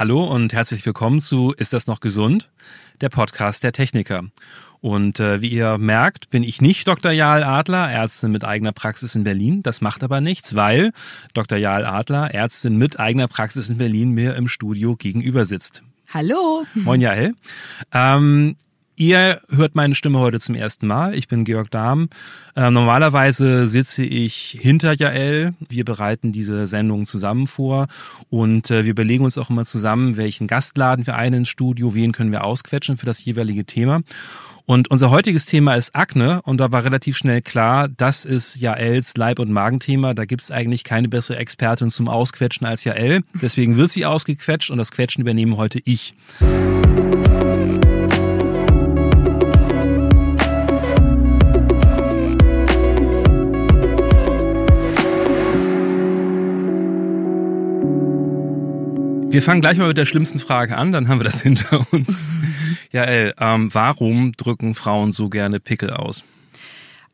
Hallo und herzlich willkommen zu Ist das noch gesund? Der Podcast der Techniker. Und äh, wie ihr merkt, bin ich nicht Dr. Jahl Adler, Ärztin mit eigener Praxis in Berlin. Das macht aber nichts, weil Dr. Jahl Adler, Ärztin mit eigener Praxis in Berlin, mir im Studio gegenüber sitzt. Hallo. Moin Jael. Ähm, Ihr hört meine Stimme heute zum ersten Mal. Ich bin Georg Dahm. Äh, normalerweise sitze ich hinter Jael. Wir bereiten diese Sendung zusammen vor und äh, wir überlegen uns auch immer zusammen, welchen Gast laden wir ein ins Studio, wen können wir ausquetschen für das jeweilige Thema. Und unser heutiges Thema ist Akne und da war relativ schnell klar, das ist Jaels Leib- und Magenthema. Da gibt es eigentlich keine bessere Expertin zum Ausquetschen als Jael. Deswegen wird sie ausgequetscht und das Quetschen übernehme heute ich. Wir fangen gleich mal mit der schlimmsten Frage an, dann haben wir das hinter uns. Ja, El, ähm, warum drücken Frauen so gerne Pickel aus?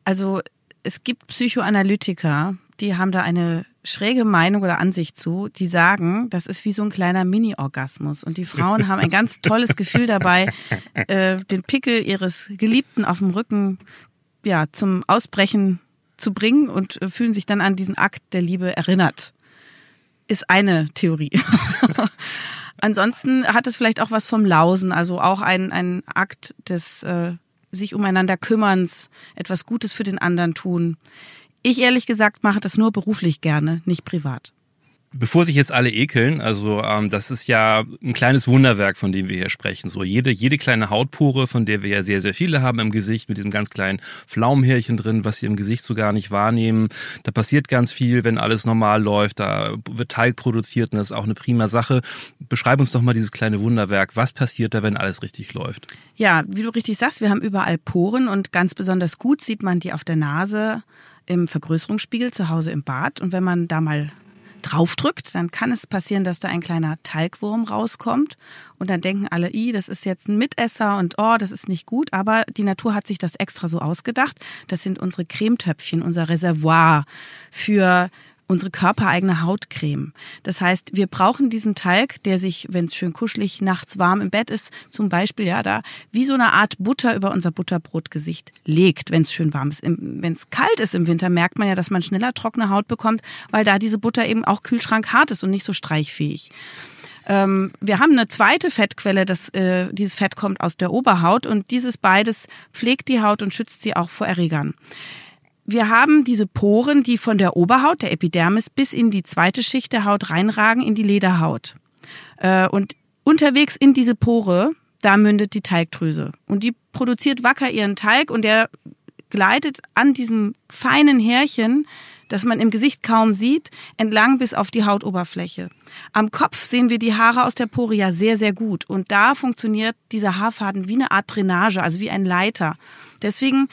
Also es gibt Psychoanalytiker, die haben da eine schräge Meinung oder Ansicht zu, die sagen, das ist wie so ein kleiner Mini-Orgasmus. Und die Frauen haben ein ganz tolles Gefühl dabei, äh, den Pickel ihres Geliebten auf dem Rücken ja, zum Ausbrechen zu bringen und äh, fühlen sich dann an diesen Akt der Liebe erinnert ist eine Theorie. Ansonsten hat es vielleicht auch was vom Lausen, also auch ein, ein Akt des äh, sich umeinander kümmerns, etwas Gutes für den anderen tun. Ich ehrlich gesagt mache das nur beruflich gerne, nicht privat. Bevor sich jetzt alle ekeln, also ähm, das ist ja ein kleines Wunderwerk, von dem wir hier sprechen. So jede, jede kleine Hautpore, von der wir ja sehr, sehr viele haben im Gesicht, mit diesem ganz kleinen Pflaumenhärchen drin, was wir im Gesicht so gar nicht wahrnehmen. Da passiert ganz viel, wenn alles normal läuft. Da wird Teig produziert und das ist auch eine prima Sache. Beschreib uns doch mal dieses kleine Wunderwerk. Was passiert da, wenn alles richtig läuft? Ja, wie du richtig sagst, wir haben überall Poren und ganz besonders gut sieht man die auf der Nase im Vergrößerungsspiegel zu Hause im Bad. Und wenn man da mal draufdrückt, dann kann es passieren, dass da ein kleiner Talgwurm rauskommt und dann denken alle, i, das ist jetzt ein Mitesser und oh, das ist nicht gut, aber die Natur hat sich das extra so ausgedacht. Das sind unsere Cremetöpfchen, unser Reservoir für unsere körpereigene Hautcreme. Das heißt, wir brauchen diesen Talg, der sich, wenn es schön kuschelig nachts warm im Bett ist, zum Beispiel ja da wie so eine Art Butter über unser Butterbrotgesicht legt, wenn es schön warm ist. Wenn es kalt ist im Winter, merkt man ja, dass man schneller trockene Haut bekommt, weil da diese Butter eben auch kühlschrankhart ist und nicht so streichfähig ähm, wir haben eine zweite Fettquelle, das, äh, dieses Fett kommt aus der Oberhaut und dieses beides pflegt die Haut und schützt sie auch vor Erregern wir haben diese Poren, die von der Oberhaut, der Epidermis, bis in die zweite Schicht der Haut reinragen, in die Lederhaut. Äh, und unterwegs in diese Pore, da mündet die Teigdrüse. Und die produziert wacker ihren Teig und der gleitet an diesem feinen Härchen, das man im Gesicht kaum sieht, entlang bis auf die Hautoberfläche. Am Kopf sehen wir die Haare aus der Pore ja sehr, sehr gut. Und da funktioniert dieser Haarfaden wie eine Art Drainage, also wie ein Leiter. Deswegen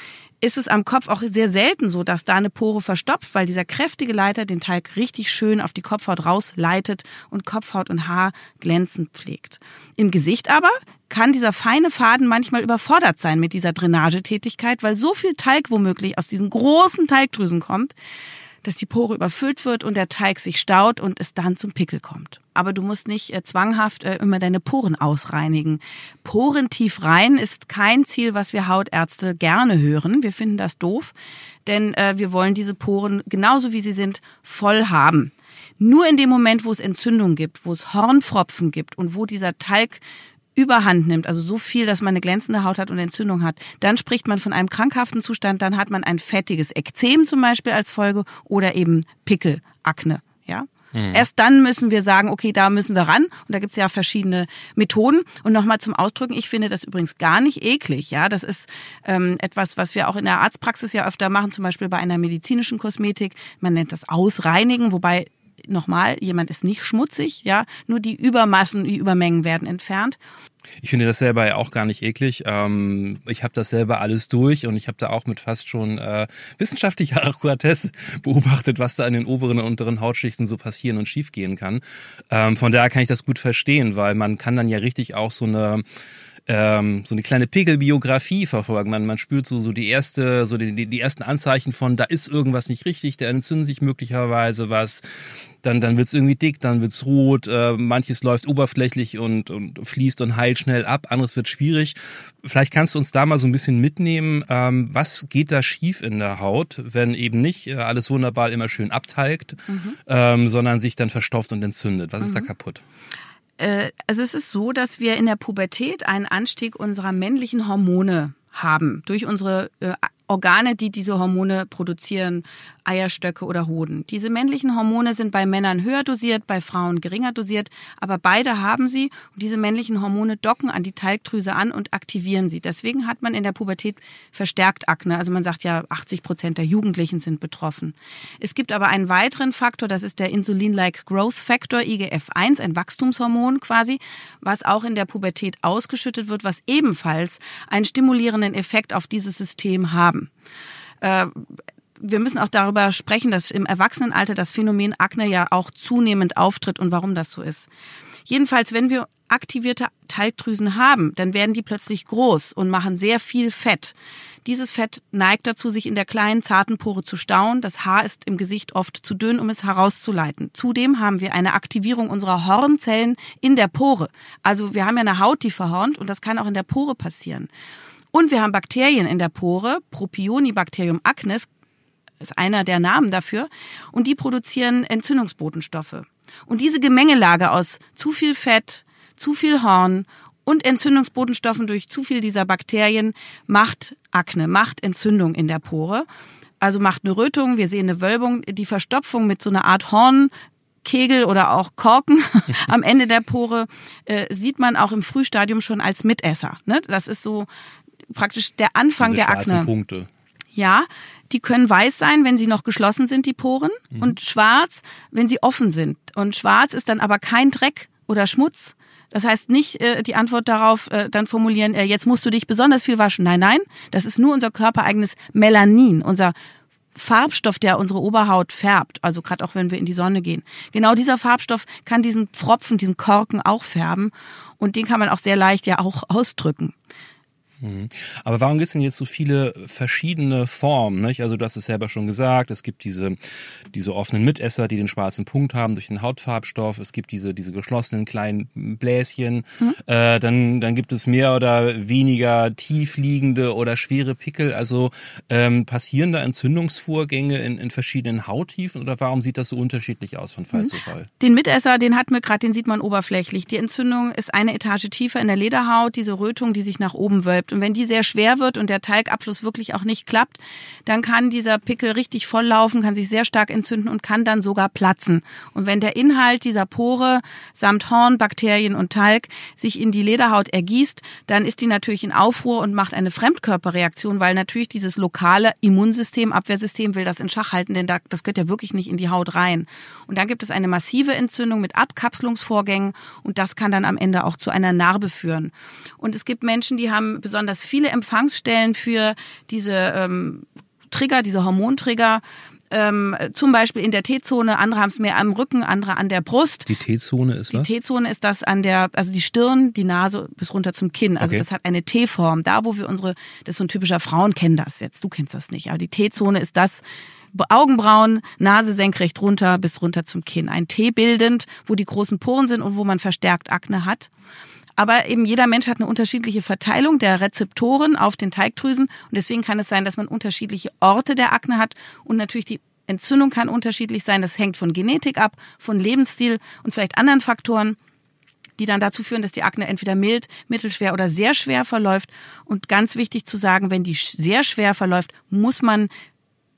ist es am Kopf auch sehr selten so, dass da eine Pore verstopft, weil dieser kräftige Leiter den Teig richtig schön auf die Kopfhaut rausleitet und Kopfhaut und Haar glänzend pflegt. Im Gesicht aber kann dieser feine Faden manchmal überfordert sein mit dieser Drainagetätigkeit, weil so viel Teig womöglich aus diesen großen Teigdrüsen kommt, dass die Pore überfüllt wird und der Teig sich staut und es dann zum Pickel kommt. Aber du musst nicht äh, zwanghaft äh, immer deine Poren ausreinigen. Poren tief rein ist kein Ziel, was wir Hautärzte gerne hören. Wir finden das doof, denn äh, wir wollen diese Poren genauso wie sie sind voll haben. Nur in dem Moment, wo es Entzündung gibt, wo es Hornfropfen gibt und wo dieser Teig überhand nimmt, also so viel, dass man eine glänzende Haut hat und Entzündung hat, dann spricht man von einem krankhaften Zustand, dann hat man ein fettiges Ekzem zum Beispiel als Folge oder eben Pickel, Akne. Ja? Mhm. Erst dann müssen wir sagen, okay, da müssen wir ran. Und da gibt's ja verschiedene Methoden. Und nochmal zum Ausdrücken, ich finde das übrigens gar nicht eklig. Ja, Das ist ähm, etwas, was wir auch in der Arztpraxis ja öfter machen, zum Beispiel bei einer medizinischen Kosmetik. Man nennt das Ausreinigen, wobei nochmal, jemand ist nicht schmutzig, ja, nur die Übermassen, die Übermengen werden entfernt. Ich finde das selber ja auch gar nicht eklig. Ähm, ich habe das selber alles durch und ich habe da auch mit fast schon äh, wissenschaftlicher Akkuratesse beobachtet, was da in den oberen und unteren Hautschichten so passieren und schiefgehen kann. Ähm, von daher kann ich das gut verstehen, weil man kann dann ja richtig auch so eine ähm, so eine kleine Pegelbiografie verfolgen. Man, man spürt so, so die erste, so die, die ersten Anzeichen von, da ist irgendwas nicht richtig, da entzündet sich möglicherweise was dann, dann wird es irgendwie dick, dann wird es rot, äh, manches läuft oberflächlich und, und fließt und heilt schnell ab, anderes wird schwierig. Vielleicht kannst du uns da mal so ein bisschen mitnehmen, ähm, was geht da schief in der Haut, wenn eben nicht äh, alles wunderbar immer schön abteigt, mhm. ähm, sondern sich dann verstopft und entzündet. Was mhm. ist da mhm. kaputt? Äh, also es ist so, dass wir in der Pubertät einen Anstieg unserer männlichen Hormone haben. Durch unsere äh, Organe, die diese Hormone produzieren, Eierstöcke oder Hoden. Diese männlichen Hormone sind bei Männern höher dosiert, bei Frauen geringer dosiert, aber beide haben sie und diese männlichen Hormone docken an die Talgdrüse an und aktivieren sie. Deswegen hat man in der Pubertät verstärkt Akne. Also man sagt ja, 80 Prozent der Jugendlichen sind betroffen. Es gibt aber einen weiteren Faktor, das ist der Insulin-like Growth Factor, IGF-1, ein Wachstumshormon quasi, was auch in der Pubertät ausgeschüttet wird, was ebenfalls einen stimulierenden Effekt auf dieses System haben. Äh, wir müssen auch darüber sprechen, dass im Erwachsenenalter das Phänomen Akne ja auch zunehmend auftritt und warum das so ist. Jedenfalls, wenn wir aktivierte Talgdrüsen haben, dann werden die plötzlich groß und machen sehr viel Fett. Dieses Fett neigt dazu, sich in der kleinen, zarten Pore zu stauen. Das Haar ist im Gesicht oft zu dünn, um es herauszuleiten. Zudem haben wir eine Aktivierung unserer Hornzellen in der Pore. Also wir haben ja eine Haut, die verhornt und das kann auch in der Pore passieren. Und wir haben Bakterien in der Pore, Propionibacterium acnes ist einer der Namen dafür, und die produzieren Entzündungsbotenstoffe. Und diese Gemengelage aus zu viel Fett, zu viel Horn und Entzündungsbotenstoffen durch zu viel dieser Bakterien macht Akne, macht Entzündung in der Pore. Also macht eine Rötung, wir sehen eine Wölbung, die Verstopfung mit so einer Art Horn, Kegel oder auch Korken am Ende der Pore äh, sieht man auch im Frühstadium schon als Mitesser. Ne? Das ist so praktisch der Anfang Diese der Akne. Punkte. Ja, die können weiß sein, wenn sie noch geschlossen sind, die Poren, mhm. und schwarz, wenn sie offen sind. Und schwarz ist dann aber kein Dreck oder Schmutz. Das heißt nicht äh, die Antwort darauf äh, dann formulieren, äh, jetzt musst du dich besonders viel waschen. Nein, nein, das ist nur unser körpereigenes Melanin, unser Farbstoff, der unsere Oberhaut färbt, also gerade auch wenn wir in die Sonne gehen. Genau dieser Farbstoff kann diesen Pfropfen, diesen Korken auch färben und den kann man auch sehr leicht ja auch ausdrücken. Mhm. Aber warum gibt es denn jetzt so viele verschiedene Formen? Nicht? Also du hast es selber schon gesagt, es gibt diese, diese offenen Mitesser, die den schwarzen Punkt haben durch den Hautfarbstoff. Es gibt diese, diese geschlossenen kleinen Bläschen. Mhm. Äh, dann, dann gibt es mehr oder weniger tiefliegende oder schwere Pickel. Also ähm, passieren da Entzündungsvorgänge in, in verschiedenen Hauttiefen oder warum sieht das so unterschiedlich aus von Fall mhm. zu Fall? Den Mitesser, den hatten wir gerade, den sieht man oberflächlich. Die Entzündung ist eine Etage tiefer in der Lederhaut, diese Rötung, die sich nach oben wölbt. Und wenn die sehr schwer wird und der Talgabfluss wirklich auch nicht klappt, dann kann dieser Pickel richtig volllaufen, kann sich sehr stark entzünden und kann dann sogar platzen. Und wenn der Inhalt dieser Pore samt Horn, Bakterien und Talg sich in die Lederhaut ergießt, dann ist die natürlich in Aufruhr und macht eine Fremdkörperreaktion, weil natürlich dieses lokale Immunsystem, Abwehrsystem will das in Schach halten, denn das gehört ja wirklich nicht in die Haut rein. Und dann gibt es eine massive Entzündung mit Abkapselungsvorgängen und das kann dann am Ende auch zu einer Narbe führen. Und es gibt Menschen, die haben besonders viele Empfangsstellen für diese ähm, Trigger, diese Hormontrigger. Ähm, zum Beispiel in der T-Zone, andere haben es mehr am Rücken, andere an der Brust. Die T-Zone ist die was? Die T-Zone ist das an der, also die Stirn, die Nase bis runter zum Kinn. Also okay. das hat eine T-Form. Da, wo wir unsere, das ist so ein typischer Frauen kennen das jetzt, du kennst das nicht, aber die T-Zone ist das, Augenbrauen, Nase senkrecht runter bis runter zum Kinn. Ein T bildend, wo die großen Poren sind und wo man verstärkt Akne hat. Aber eben jeder Mensch hat eine unterschiedliche Verteilung der Rezeptoren auf den Teigdrüsen und deswegen kann es sein, dass man unterschiedliche Orte der Akne hat und natürlich die Entzündung kann unterschiedlich sein. Das hängt von Genetik ab, von Lebensstil und vielleicht anderen Faktoren die dann dazu führen, dass die Akne entweder mild, mittelschwer oder sehr schwer verläuft. Und ganz wichtig zu sagen, wenn die sehr schwer verläuft, muss man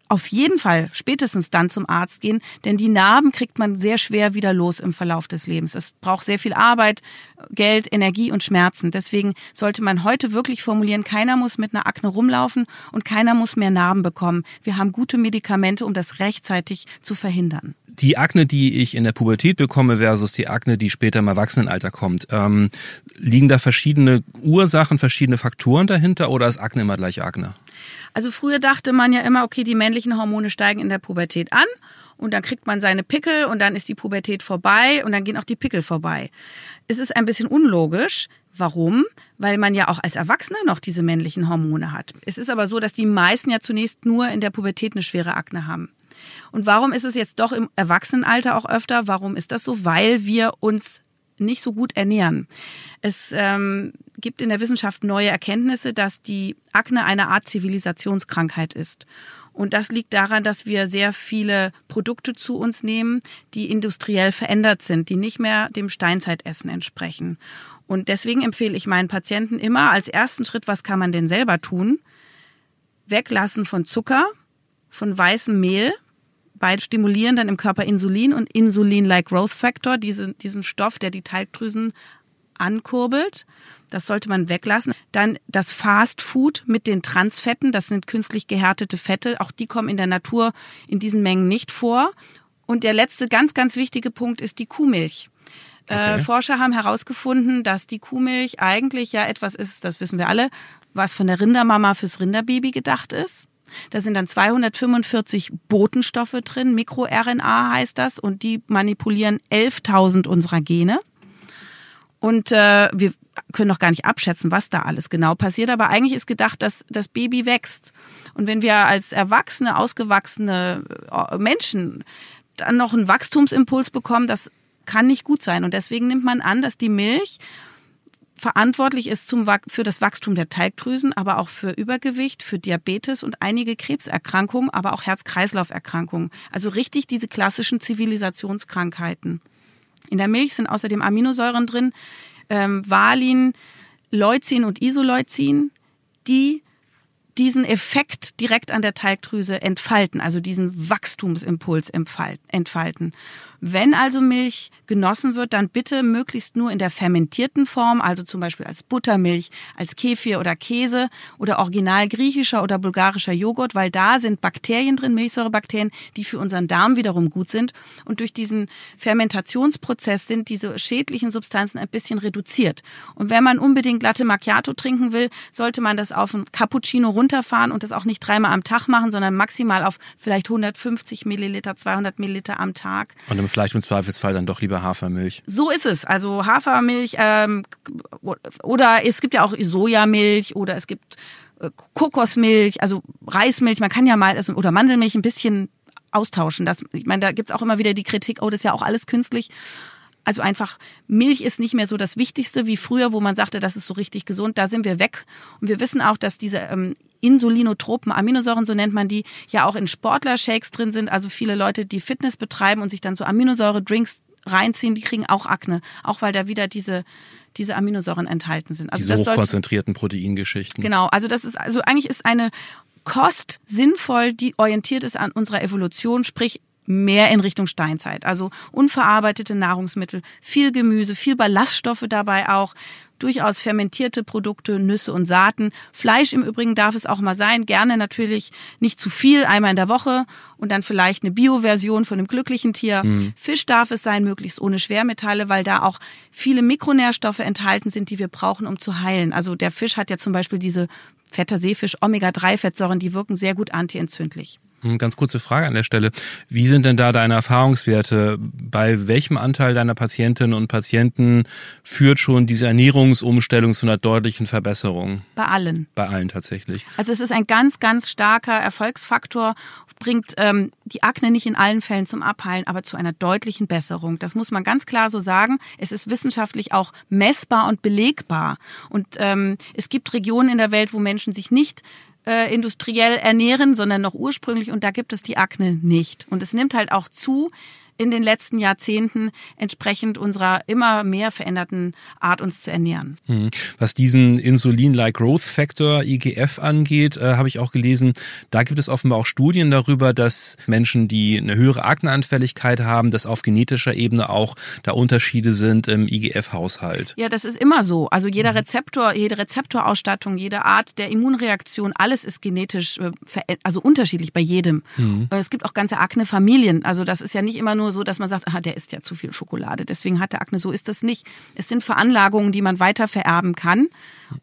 auf jeden Fall spätestens dann zum Arzt gehen, denn die Narben kriegt man sehr schwer wieder los im Verlauf des Lebens. Es braucht sehr viel Arbeit, Geld, Energie und Schmerzen. Deswegen sollte man heute wirklich formulieren, keiner muss mit einer Akne rumlaufen und keiner muss mehr Narben bekommen. Wir haben gute Medikamente, um das rechtzeitig zu verhindern. Die Akne, die ich in der Pubertät bekomme versus die Akne, die später im Erwachsenenalter kommt, ähm, liegen da verschiedene Ursachen, verschiedene Faktoren dahinter oder ist Akne immer gleich Akne? Also früher dachte man ja immer, okay, die männlichen Hormone steigen in der Pubertät an und dann kriegt man seine Pickel und dann ist die Pubertät vorbei und dann gehen auch die Pickel vorbei. Es ist ein bisschen unlogisch. Warum? Weil man ja auch als Erwachsener noch diese männlichen Hormone hat. Es ist aber so, dass die meisten ja zunächst nur in der Pubertät eine schwere Akne haben. Und warum ist es jetzt doch im Erwachsenenalter auch öfter? Warum ist das so? Weil wir uns nicht so gut ernähren. Es ähm, gibt in der Wissenschaft neue Erkenntnisse, dass die Akne eine Art Zivilisationskrankheit ist. Und das liegt daran, dass wir sehr viele Produkte zu uns nehmen, die industriell verändert sind, die nicht mehr dem Steinzeitessen entsprechen. Und deswegen empfehle ich meinen Patienten immer als ersten Schritt, was kann man denn selber tun? Weglassen von Zucker, von weißem Mehl, Beide stimulieren dann im Körper Insulin und Insulin-like Growth Factor, diesen, diesen Stoff, der die Talgdrüsen ankurbelt. Das sollte man weglassen. Dann das Fast Food mit den Transfetten, das sind künstlich gehärtete Fette. Auch die kommen in der Natur in diesen Mengen nicht vor. Und der letzte ganz, ganz wichtige Punkt ist die Kuhmilch. Äh, okay. Äh, Forscher haben herausgefunden, dass die Kuhmilch eigentlich ja etwas ist, das wissen wir alle, was von der Rindermama fürs Rinderbaby gedacht ist. Da sind dann 245 Botenstoffe drin, MikroRNA heißt das, und die manipulieren 11.000 unserer Gene. Und äh, wir können noch gar nicht abschätzen, was da alles genau passiert, aber eigentlich ist gedacht, dass das Baby wächst. Und wenn wir als erwachsene, ausgewachsene äh, Menschen dann noch einen Wachstumsimpuls bekommen, das kann nicht gut sein. Und deswegen nimmt man an, dass die Milch verantwortlich ist zum, für das Wachstum der Teigdrüsen, aber auch für Übergewicht, für Diabetes und einige Krebserkrankungen, aber auch Herz-Kreislauf-Erkrankungen. Also richtig diese klassischen Zivilisationskrankheiten. In der Milch sind außerdem Aminosäuren drin, ähm, Valin, Leucin und Isoleucin, die diesen Effekt direkt an der Teigdrüse entfalten, also diesen Wachstumsimpuls entfalten. Wenn also Milch genossen wird, dann bitte möglichst nur in der fermentierten Form, also zum Beispiel als Buttermilch, als Kefir oder Käse oder original griechischer oder bulgarischer Joghurt, weil da sind Bakterien drin, Milchsäurebakterien, die für unseren Darm wiederum gut sind. Und durch diesen Fermentationsprozess sind diese schädlichen Substanzen ein bisschen reduziert. Und wenn man unbedingt Latte Macchiato trinken will, sollte man das auf ein Cappuccino runterfahren und das auch nicht dreimal am Tag machen, sondern maximal auf vielleicht 150 Milliliter, 200 Milliliter am Tag. Und vielleicht im Zweifelsfall dann doch lieber Hafermilch. So ist es. Also Hafermilch ähm, oder es gibt ja auch Sojamilch oder es gibt äh, Kokosmilch, also Reismilch. Man kann ja mal also, oder Mandelmilch ein bisschen austauschen. Das, ich meine, da gibt's auch immer wieder die Kritik, oh, das ist ja auch alles künstlich. Also einfach, Milch ist nicht mehr so das Wichtigste wie früher, wo man sagte, das ist so richtig gesund. Da sind wir weg. Und wir wissen auch, dass diese ähm, insulinotropen Aminosäuren, so nennt man die, ja auch in Sportler-Shakes drin sind. Also viele Leute, die Fitness betreiben und sich dann so Aminosäure-Drinks reinziehen, die kriegen auch Akne. Auch weil da wieder diese diese Aminosäuren enthalten sind. Also diese das hochkonzentrierten Proteingeschichten. Genau, also das ist also eigentlich ist eine Kost sinnvoll, die orientiert ist an unserer Evolution, sprich mehr in Richtung Steinzeit. Also unverarbeitete Nahrungsmittel, viel Gemüse, viel Ballaststoffe dabei auch, durchaus fermentierte Produkte, Nüsse und Saaten. Fleisch im Übrigen darf es auch mal sein. Gerne natürlich nicht zu viel, einmal in der Woche und dann vielleicht eine Bio-Version von einem glücklichen Tier. Mhm. Fisch darf es sein, möglichst ohne Schwermetalle, weil da auch viele Mikronährstoffe enthalten sind, die wir brauchen, um zu heilen. Also der Fisch hat ja zum Beispiel diese fetter Seefisch, Omega-3-Fettsäuren, die wirken sehr gut antientzündlich. Ganz kurze Frage an der Stelle. Wie sind denn da deine Erfahrungswerte? Bei welchem Anteil deiner Patientinnen und Patienten führt schon diese Ernährungsumstellung zu einer deutlichen Verbesserung? Bei allen. Bei allen tatsächlich. Also es ist ein ganz, ganz starker Erfolgsfaktor, bringt ähm, die Akne nicht in allen Fällen zum Abheilen, aber zu einer deutlichen Besserung. Das muss man ganz klar so sagen. Es ist wissenschaftlich auch messbar und belegbar. Und ähm, es gibt Regionen in der Welt, wo Menschen sich nicht äh, industriell ernähren, sondern noch ursprünglich und da gibt es die Akne nicht. Und es nimmt halt auch zu in den letzten Jahrzehnten entsprechend unserer immer mehr veränderten Art, uns zu ernähren. Mhm. Was diesen Insulin-like Growth Factor IGF angeht, äh, habe ich auch gelesen, da gibt es offenbar auch Studien darüber, dass Menschen, die eine höhere Akneanfälligkeit haben, dass auf genetischer Ebene auch da Unterschiede sind im IGF-Haushalt. Ja, das ist immer so. Also jeder mhm. Rezeptor, jede Rezeptorausstattung, jede Art der Immunreaktion, alles ist genetisch äh, also unterschiedlich bei jedem. Mhm. Es gibt auch ganze Akne-Familien. Also das ist ja nicht immer nur nur so, dass man sagt, ah, der isst ja zu viel Schokolade, deswegen hat er Akne. So ist das nicht. Es sind Veranlagungen, die man weiter vererben kann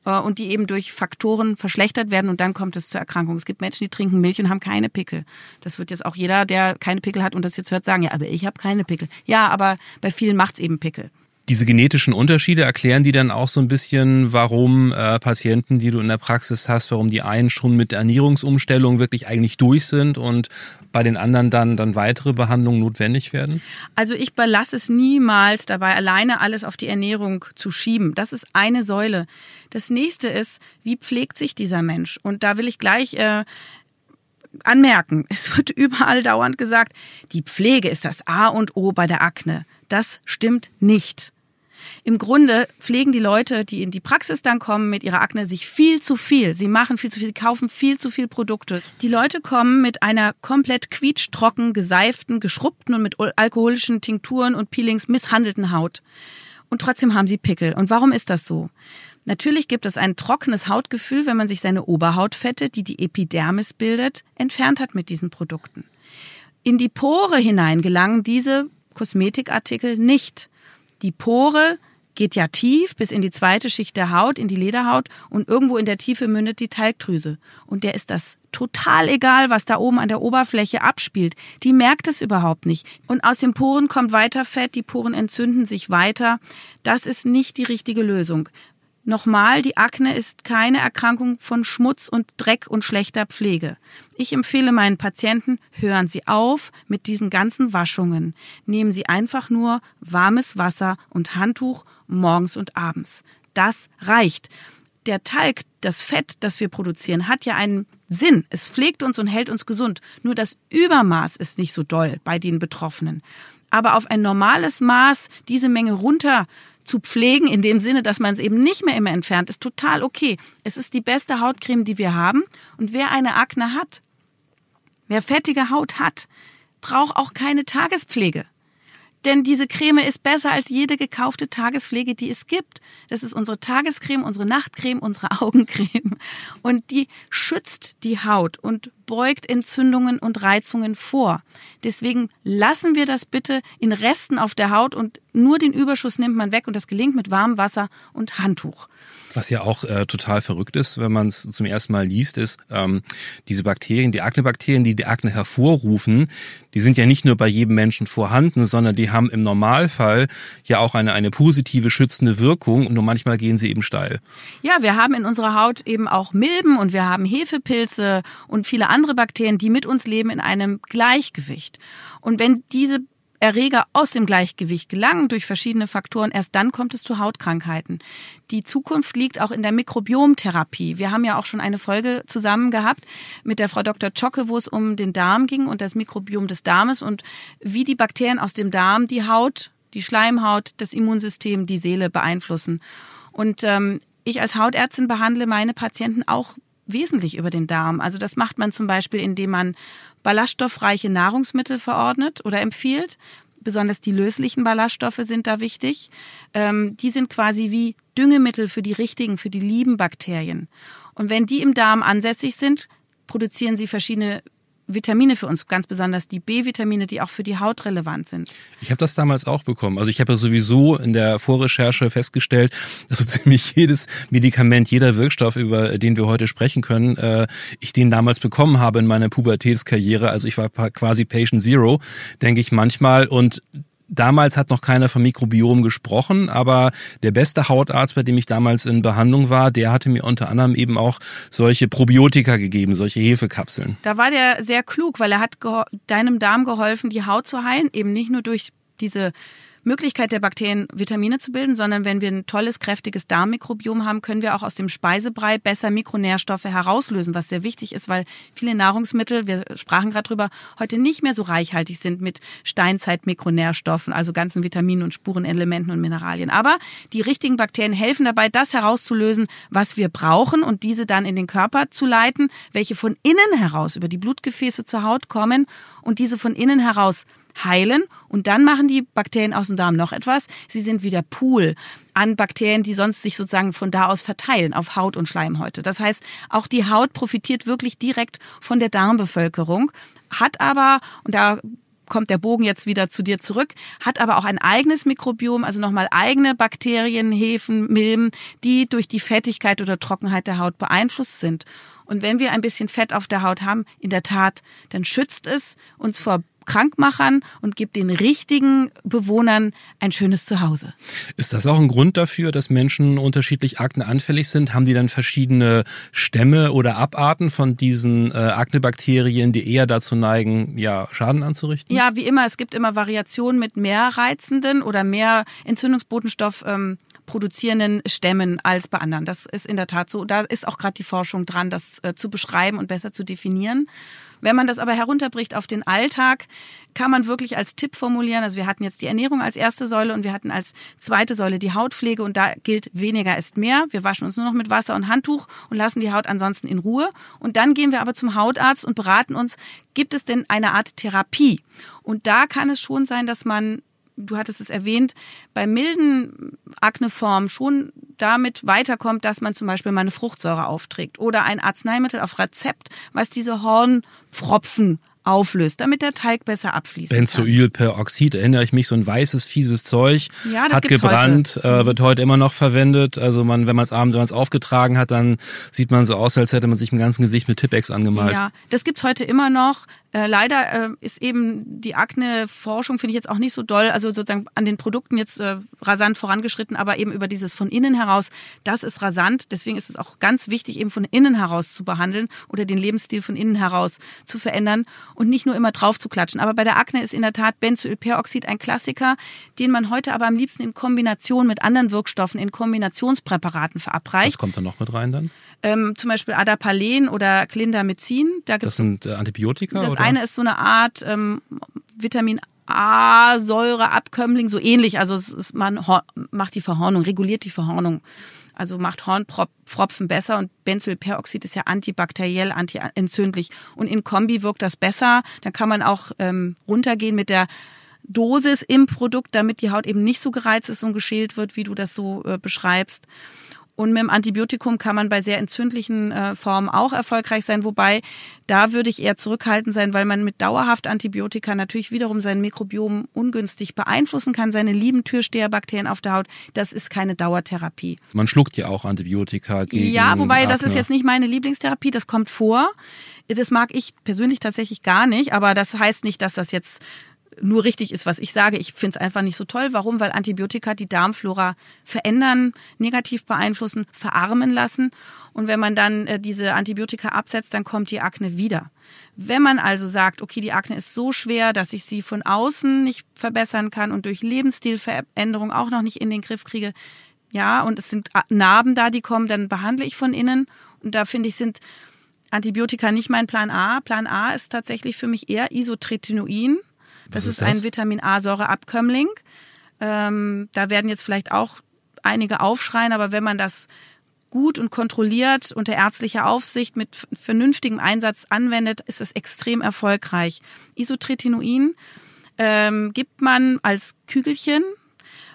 äh, und die eben durch Faktoren verschlechtert werden und dann kommt es zur Erkrankung. Es gibt Menschen, die trinken Milch und haben keine Pickel. Das wird jetzt auch jeder, der keine Pickel hat und das jetzt hört, sagen, ja, aber ich habe keine Pickel. Ja, aber bei vielen macht es eben Pickel. Diese genetischen Unterschiede erklären die dann auch so ein bisschen, warum äh, Patienten, die du in der Praxis hast, warum die einen schon mit Ernährungsumstellung wirklich eigentlich durch sind und bei den anderen dann, dann weitere Behandlungen notwendig werden? Also ich belasse es niemals dabei, alleine alles auf die Ernährung zu schieben. Das ist eine Säule. Das nächste ist, wie pflegt sich dieser Mensch? Und da will ich gleich äh, anmerken, es wird überall dauernd gesagt, die Pflege ist das A und O bei der Akne. Das stimmt nicht. Im Grunde pflegen die Leute, die in die Praxis dann kommen mit ihrer Akne, sich viel zu viel. Sie machen viel zu viel, kaufen viel zu viel Produkte. Die Leute kommen mit einer komplett quietschtrocken, geseiften, geschrubbten und mit alkoholischen Tinkturen und Peelings misshandelten Haut. Und trotzdem haben sie Pickel. Und warum ist das so? Natürlich gibt es ein trockenes Hautgefühl, wenn man sich seine Oberhautfette, die die Epidermis bildet, entfernt hat mit diesen Produkten. In die Pore hinein gelangen diese Kosmetikartikel nicht. Die Pore geht ja tief bis in die zweite Schicht der Haut, in die Lederhaut und irgendwo in der Tiefe mündet die Talgdrüse. Und der ist das total egal, was da oben an der Oberfläche abspielt. Die merkt es überhaupt nicht. Und aus den Poren kommt weiter Fett, die Poren entzünden sich weiter. Das ist nicht die richtige Lösung. Nochmal, die Akne ist keine Erkrankung von Schmutz und Dreck und schlechter Pflege. Ich empfehle meinen Patienten, hören Sie auf mit diesen ganzen Waschungen. Nehmen Sie einfach nur warmes Wasser und Handtuch morgens und abends. Das reicht. Der Talg, das Fett, das wir produzieren, hat ja einen Sinn. Es pflegt uns und hält uns gesund. Nur das Übermaß ist nicht so doll bei den Betroffenen. Aber auf ein normales Maß diese Menge runter zu pflegen, in dem Sinne, dass man es eben nicht mehr immer entfernt, ist total okay. Es ist die beste Hautcreme, die wir haben. Und wer eine Akne hat, wer fettige Haut hat, braucht auch keine Tagespflege. Denn diese Creme ist besser als jede gekaufte Tagespflege, die es gibt. Das ist unsere Tagescreme, unsere Nachtcreme, unsere Augencreme. Und die schützt die Haut und beugt Entzündungen und Reizungen vor. Deswegen lassen wir das bitte in Resten auf der Haut und nur den Überschuss nimmt man weg und das gelingt mit warmem Wasser und Handtuch. Was ja auch äh, total verrückt ist, wenn man es zum ersten Mal liest, ist, ähm, diese Bakterien, die Aknebakterien, die die Akne hervorrufen, die sind ja nicht nur bei jedem Menschen vorhanden, sondern die haben im Normalfall ja auch eine, eine positive schützende Wirkung und nur manchmal gehen sie eben steil. Ja, wir haben in unserer Haut eben auch Milben und wir haben Hefepilze und viele andere Bakterien, die mit uns leben in einem Gleichgewicht. Und wenn diese Erreger aus dem Gleichgewicht gelangen durch verschiedene Faktoren, erst dann kommt es zu Hautkrankheiten. Die Zukunft liegt auch in der Mikrobiomtherapie. Wir haben ja auch schon eine Folge zusammen gehabt mit der Frau Dr. Zschocke, wo es um den Darm ging und das Mikrobiom des Darmes und wie die Bakterien aus dem Darm die Haut, die Schleimhaut, das Immunsystem, die Seele beeinflussen. Und ähm, ich als Hautärztin behandle meine Patienten auch wesentlich über den Darm. Also das macht man zum Beispiel, indem man ballaststoffreiche Nahrungsmittel verordnet oder empfiehlt. Besonders die löslichen Ballaststoffe sind da wichtig. Ähm, die sind quasi wie Düngemittel für die richtigen, für die lieben Bakterien. Und wenn die im Darm ansässig sind, produzieren sie verschiedene Vitamine für uns, ganz besonders die B-Vitamine, die auch für die Haut relevant sind. Ich habe das damals auch bekommen. Also ich habe ja sowieso in der Vorrecherche festgestellt, dass so ziemlich jedes Medikament, jeder Wirkstoff, über den wir heute sprechen können, äh, ich den damals bekommen habe in meiner Pubertätskarriere. Also ich war quasi Patient Zero, denke ich manchmal. Und Damals hat noch keiner vom Mikrobiom gesprochen, aber der beste Hautarzt, bei dem ich damals in Behandlung war, der hatte mir unter anderem eben auch solche Probiotika gegeben, solche Hefekapseln. Da war der sehr klug, weil er hat deinem Darm geholfen, die Haut zu heilen, eben nicht nur durch diese Möglichkeit der Bakterien, Vitamine zu bilden, sondern wenn wir ein tolles, kräftiges Darmmikrobiom haben, können wir auch aus dem Speisebrei besser Mikronährstoffe herauslösen, was sehr wichtig ist, weil viele Nahrungsmittel, wir sprachen gerade drüber, heute nicht mehr so reichhaltig sind mit Steinzeit-Mikronährstoffen, also ganzen Vitaminen und Spurenelementen und Mineralien. Aber die richtigen Bakterien helfen dabei, das herauszulösen, was wir brauchen und diese dann in den Körper zu leiten, welche von innen heraus über die Blutgefäße zur Haut kommen und diese von innen heraus heilen und dann machen die Bakterien aus dem Darm noch etwas. Sie sind wieder Pool an Bakterien, die sonst sich sozusagen von da aus verteilen auf Haut und Schleimhäute. Das heißt, auch die Haut profitiert wirklich direkt von der Darmbevölkerung, hat aber, und da kommt der Bogen jetzt wieder zu dir zurück, hat aber auch ein eigenes Mikrobiom, also nochmal eigene Bakterien, Hefen, Milben, die durch die Fettigkeit oder Trockenheit der Haut beeinflusst sind. Und wenn wir ein bisschen Fett auf der Haut haben, in der Tat, dann schützt es uns vor Krankmachern und gibt den richtigen Bewohnern ein schönes Zuhause. Ist das auch ein Grund dafür, dass Menschen unterschiedlich akneanfällig sind? Haben die dann verschiedene Stämme oder Abarten von diesen äh, Aknebakterien, die eher dazu neigen, ja, Schaden anzurichten? Ja, wie immer, es gibt immer Variationen mit mehr reizenden oder mehr Entzündungsbotenstoff ähm, produzierenden Stämmen als bei anderen. Das ist in der Tat so. Da ist auch gerade die Forschung dran, das äh, zu beschreiben und besser zu definieren. Wenn man das aber herunterbricht auf den Alltag, kann man wirklich als Tipp formulieren. Also wir hatten jetzt die Ernährung als erste Säule und wir hatten als zweite Säule die Hautpflege und da gilt weniger ist mehr. Wir waschen uns nur noch mit Wasser und Handtuch und lassen die Haut ansonsten in Ruhe. Und dann gehen wir aber zum Hautarzt und beraten uns, gibt es denn eine Art Therapie? Und da kann es schon sein, dass man du hattest es erwähnt, bei milden Akneformen schon damit weiterkommt, dass man zum Beispiel mal eine Fruchtsäure aufträgt oder ein Arzneimittel auf Rezept, was diese Hornpfropfen auflöst, damit der Teig besser abfließt. Benzoylperoxid, erinnere ich mich, so ein weißes, fieses Zeug, ja, das hat gebrannt, heute. Äh, mhm. wird heute immer noch verwendet. Also man, wenn man es abends, wenn man es aufgetragen hat, dann sieht man so aus, als hätte man sich im ganzen Gesicht mit Tippex angemalt. Ja, das gibt's heute immer noch. Äh, leider äh, ist eben die Akne-Forschung, finde ich jetzt auch nicht so doll, also sozusagen an den Produkten jetzt äh, rasant vorangeschritten, aber eben über dieses von innen heraus, das ist rasant. Deswegen ist es auch ganz wichtig, eben von innen heraus zu behandeln oder den Lebensstil von innen heraus zu verändern und nicht nur immer drauf zu klatschen. Aber bei der Akne ist in der Tat Benzoylperoxid ein Klassiker, den man heute aber am liebsten in Kombination mit anderen Wirkstoffen, in Kombinationspräparaten verabreicht. Was kommt da noch mit rein dann? Ähm, zum Beispiel Adapalen oder Clindamycin. Da das sind äh, Antibiotika? Das eine ist so eine Art ähm, Vitamin A-Säureabkömmling, so ähnlich. Also es ist, man macht die Verhornung, reguliert die Verhornung. Also macht Hornpfropfen besser und Benzylperoxid ist ja antibakteriell, antientzündlich. Und in Kombi wirkt das besser. Da kann man auch ähm, runtergehen mit der Dosis im Produkt, damit die Haut eben nicht so gereizt ist und geschält wird, wie du das so äh, beschreibst. Und mit dem Antibiotikum kann man bei sehr entzündlichen äh, Formen auch erfolgreich sein, wobei da würde ich eher zurückhaltend sein, weil man mit dauerhaft Antibiotika natürlich wiederum sein Mikrobiom ungünstig beeinflussen kann, seine lieben Türsteherbakterien auf der Haut. Das ist keine Dauertherapie. Man schluckt ja auch Antibiotika gegen Ja, wobei Akne. das ist jetzt nicht meine Lieblingstherapie, das kommt vor. Das mag ich persönlich tatsächlich gar nicht, aber das heißt nicht, dass das jetzt nur richtig ist, was ich sage. Ich finde es einfach nicht so toll. Warum? Weil Antibiotika die Darmflora verändern, negativ beeinflussen, verarmen lassen. Und wenn man dann äh, diese Antibiotika absetzt, dann kommt die Akne wieder. Wenn man also sagt, okay, die Akne ist so schwer, dass ich sie von außen nicht verbessern kann und durch Lebensstilveränderung auch noch nicht in den Griff kriege, ja, und es sind Narben da, die kommen, dann behandle ich von innen. Und da finde ich, sind Antibiotika nicht mein Plan A. Plan A ist tatsächlich für mich eher Isotretinoin. Das ist, ist, ein Vitamin A-Säureabkömmling. Ähm, da werden jetzt vielleicht auch einige aufschreien, aber wenn man das gut und kontrolliert unter ärztlicher Aufsicht mit vernünftigem Einsatz anwendet, ist es extrem erfolgreich. Isotretinoin ähm, gibt man als Kügelchen,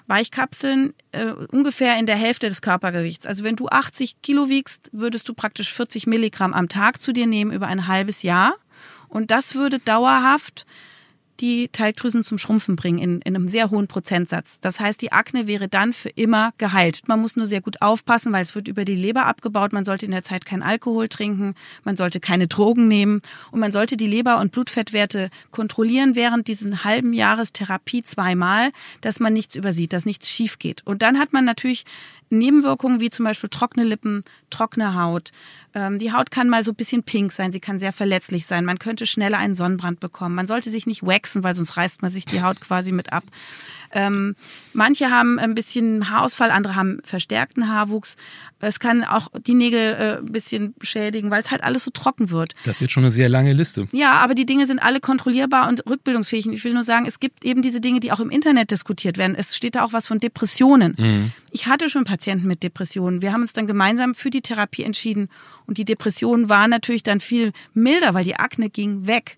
Weichkapseln, äh, ungefähr in der Hälfte des Körpergewichts. Also wenn du 80 Kilo wiegst, würdest du praktisch 40 Milligramm am Tag zu dir nehmen über ein halbes Jahr. Und das würde dauerhaft die Teigdrüsen zum Schrumpfen bringen in, in, einem sehr hohen Prozentsatz. Das heißt, die Akne wäre dann für immer geheilt. Man muss nur sehr gut aufpassen, weil es wird über die Leber abgebaut. Man sollte in der Zeit keinen Alkohol trinken, man sollte keine Drogen nehmen und man sollte die Leber- und Blutfettwerte kontrollieren während diesen halben Jahres Therapie zweimal, dass man nichts übersieht, dass nichts schief geht. Und dann hat man natürlich Nebenwirkungen wie zum Beispiel trockene Lippen, trockene Haut. Ähm, die Haut kann mal so ein bisschen pink sein, sie kann sehr verletzlich sein. Man könnte schneller einen Sonnenbrand bekommen. Man sollte sich nicht waxen, weil sonst reißt man sich die Haut quasi mit ab. Ähm, manche haben ein bisschen Haarausfall, andere haben verstärkten Haarwuchs. Es kann auch die Nägel äh, ein bisschen schädigen, weil es halt alles so trocken wird. Das ist jetzt schon eine sehr lange Liste. Ja, aber die Dinge sind alle kontrollierbar und rückbildungsfähig. Ich will nur sagen, es gibt eben diese Dinge, die auch im Internet diskutiert werden. Es steht da auch was von Depressionen. Mhm. Ich hatte schon Patienten mit Depressionen. Wir haben uns dann gemeinsam für die Therapie entschieden und die Depression war natürlich dann viel milder, weil die Akne ging weg.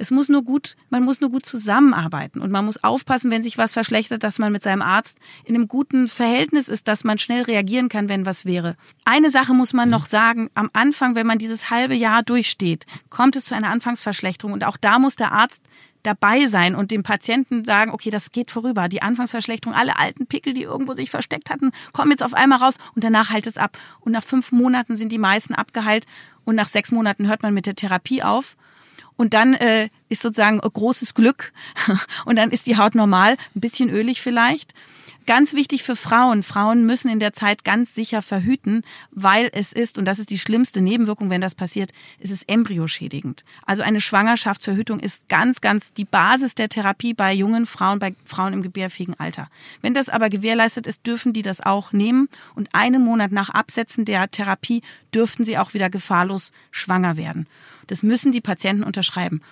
Es muss nur gut, man muss nur gut zusammenarbeiten und man muss aufpassen, wenn sich was verschlechtert, dass man mit seinem Arzt in einem guten Verhältnis ist, dass man schnell reagieren kann, wenn was wäre. Eine Sache muss man noch sagen, am Anfang, wenn man dieses halbe Jahr durchsteht, kommt es zu einer Anfangsverschlechterung und auch da muss der Arzt dabei sein und dem Patienten sagen, okay, das geht vorüber. Die Anfangsverschlechterung, alle alten Pickel, die irgendwo sich versteckt hatten, kommen jetzt auf einmal raus und danach heilt es ab. Und nach fünf Monaten sind die meisten abgeheilt und nach sechs Monaten hört man mit der Therapie auf. Und dann äh, ist sozusagen großes Glück und dann ist die Haut normal, ein bisschen ölig vielleicht. Ganz wichtig für Frauen. Frauen müssen in der Zeit ganz sicher verhüten, weil es ist, und das ist die schlimmste Nebenwirkung, wenn das passiert, es ist embryoschädigend. Also eine Schwangerschaftsverhütung ist ganz, ganz die Basis der Therapie bei jungen Frauen, bei Frauen im gebärfähigen Alter. Wenn das aber gewährleistet ist, dürfen die das auch nehmen und einen Monat nach Absetzen der Therapie dürften sie auch wieder gefahrlos schwanger werden. Das müssen die Patienten unterschreiben.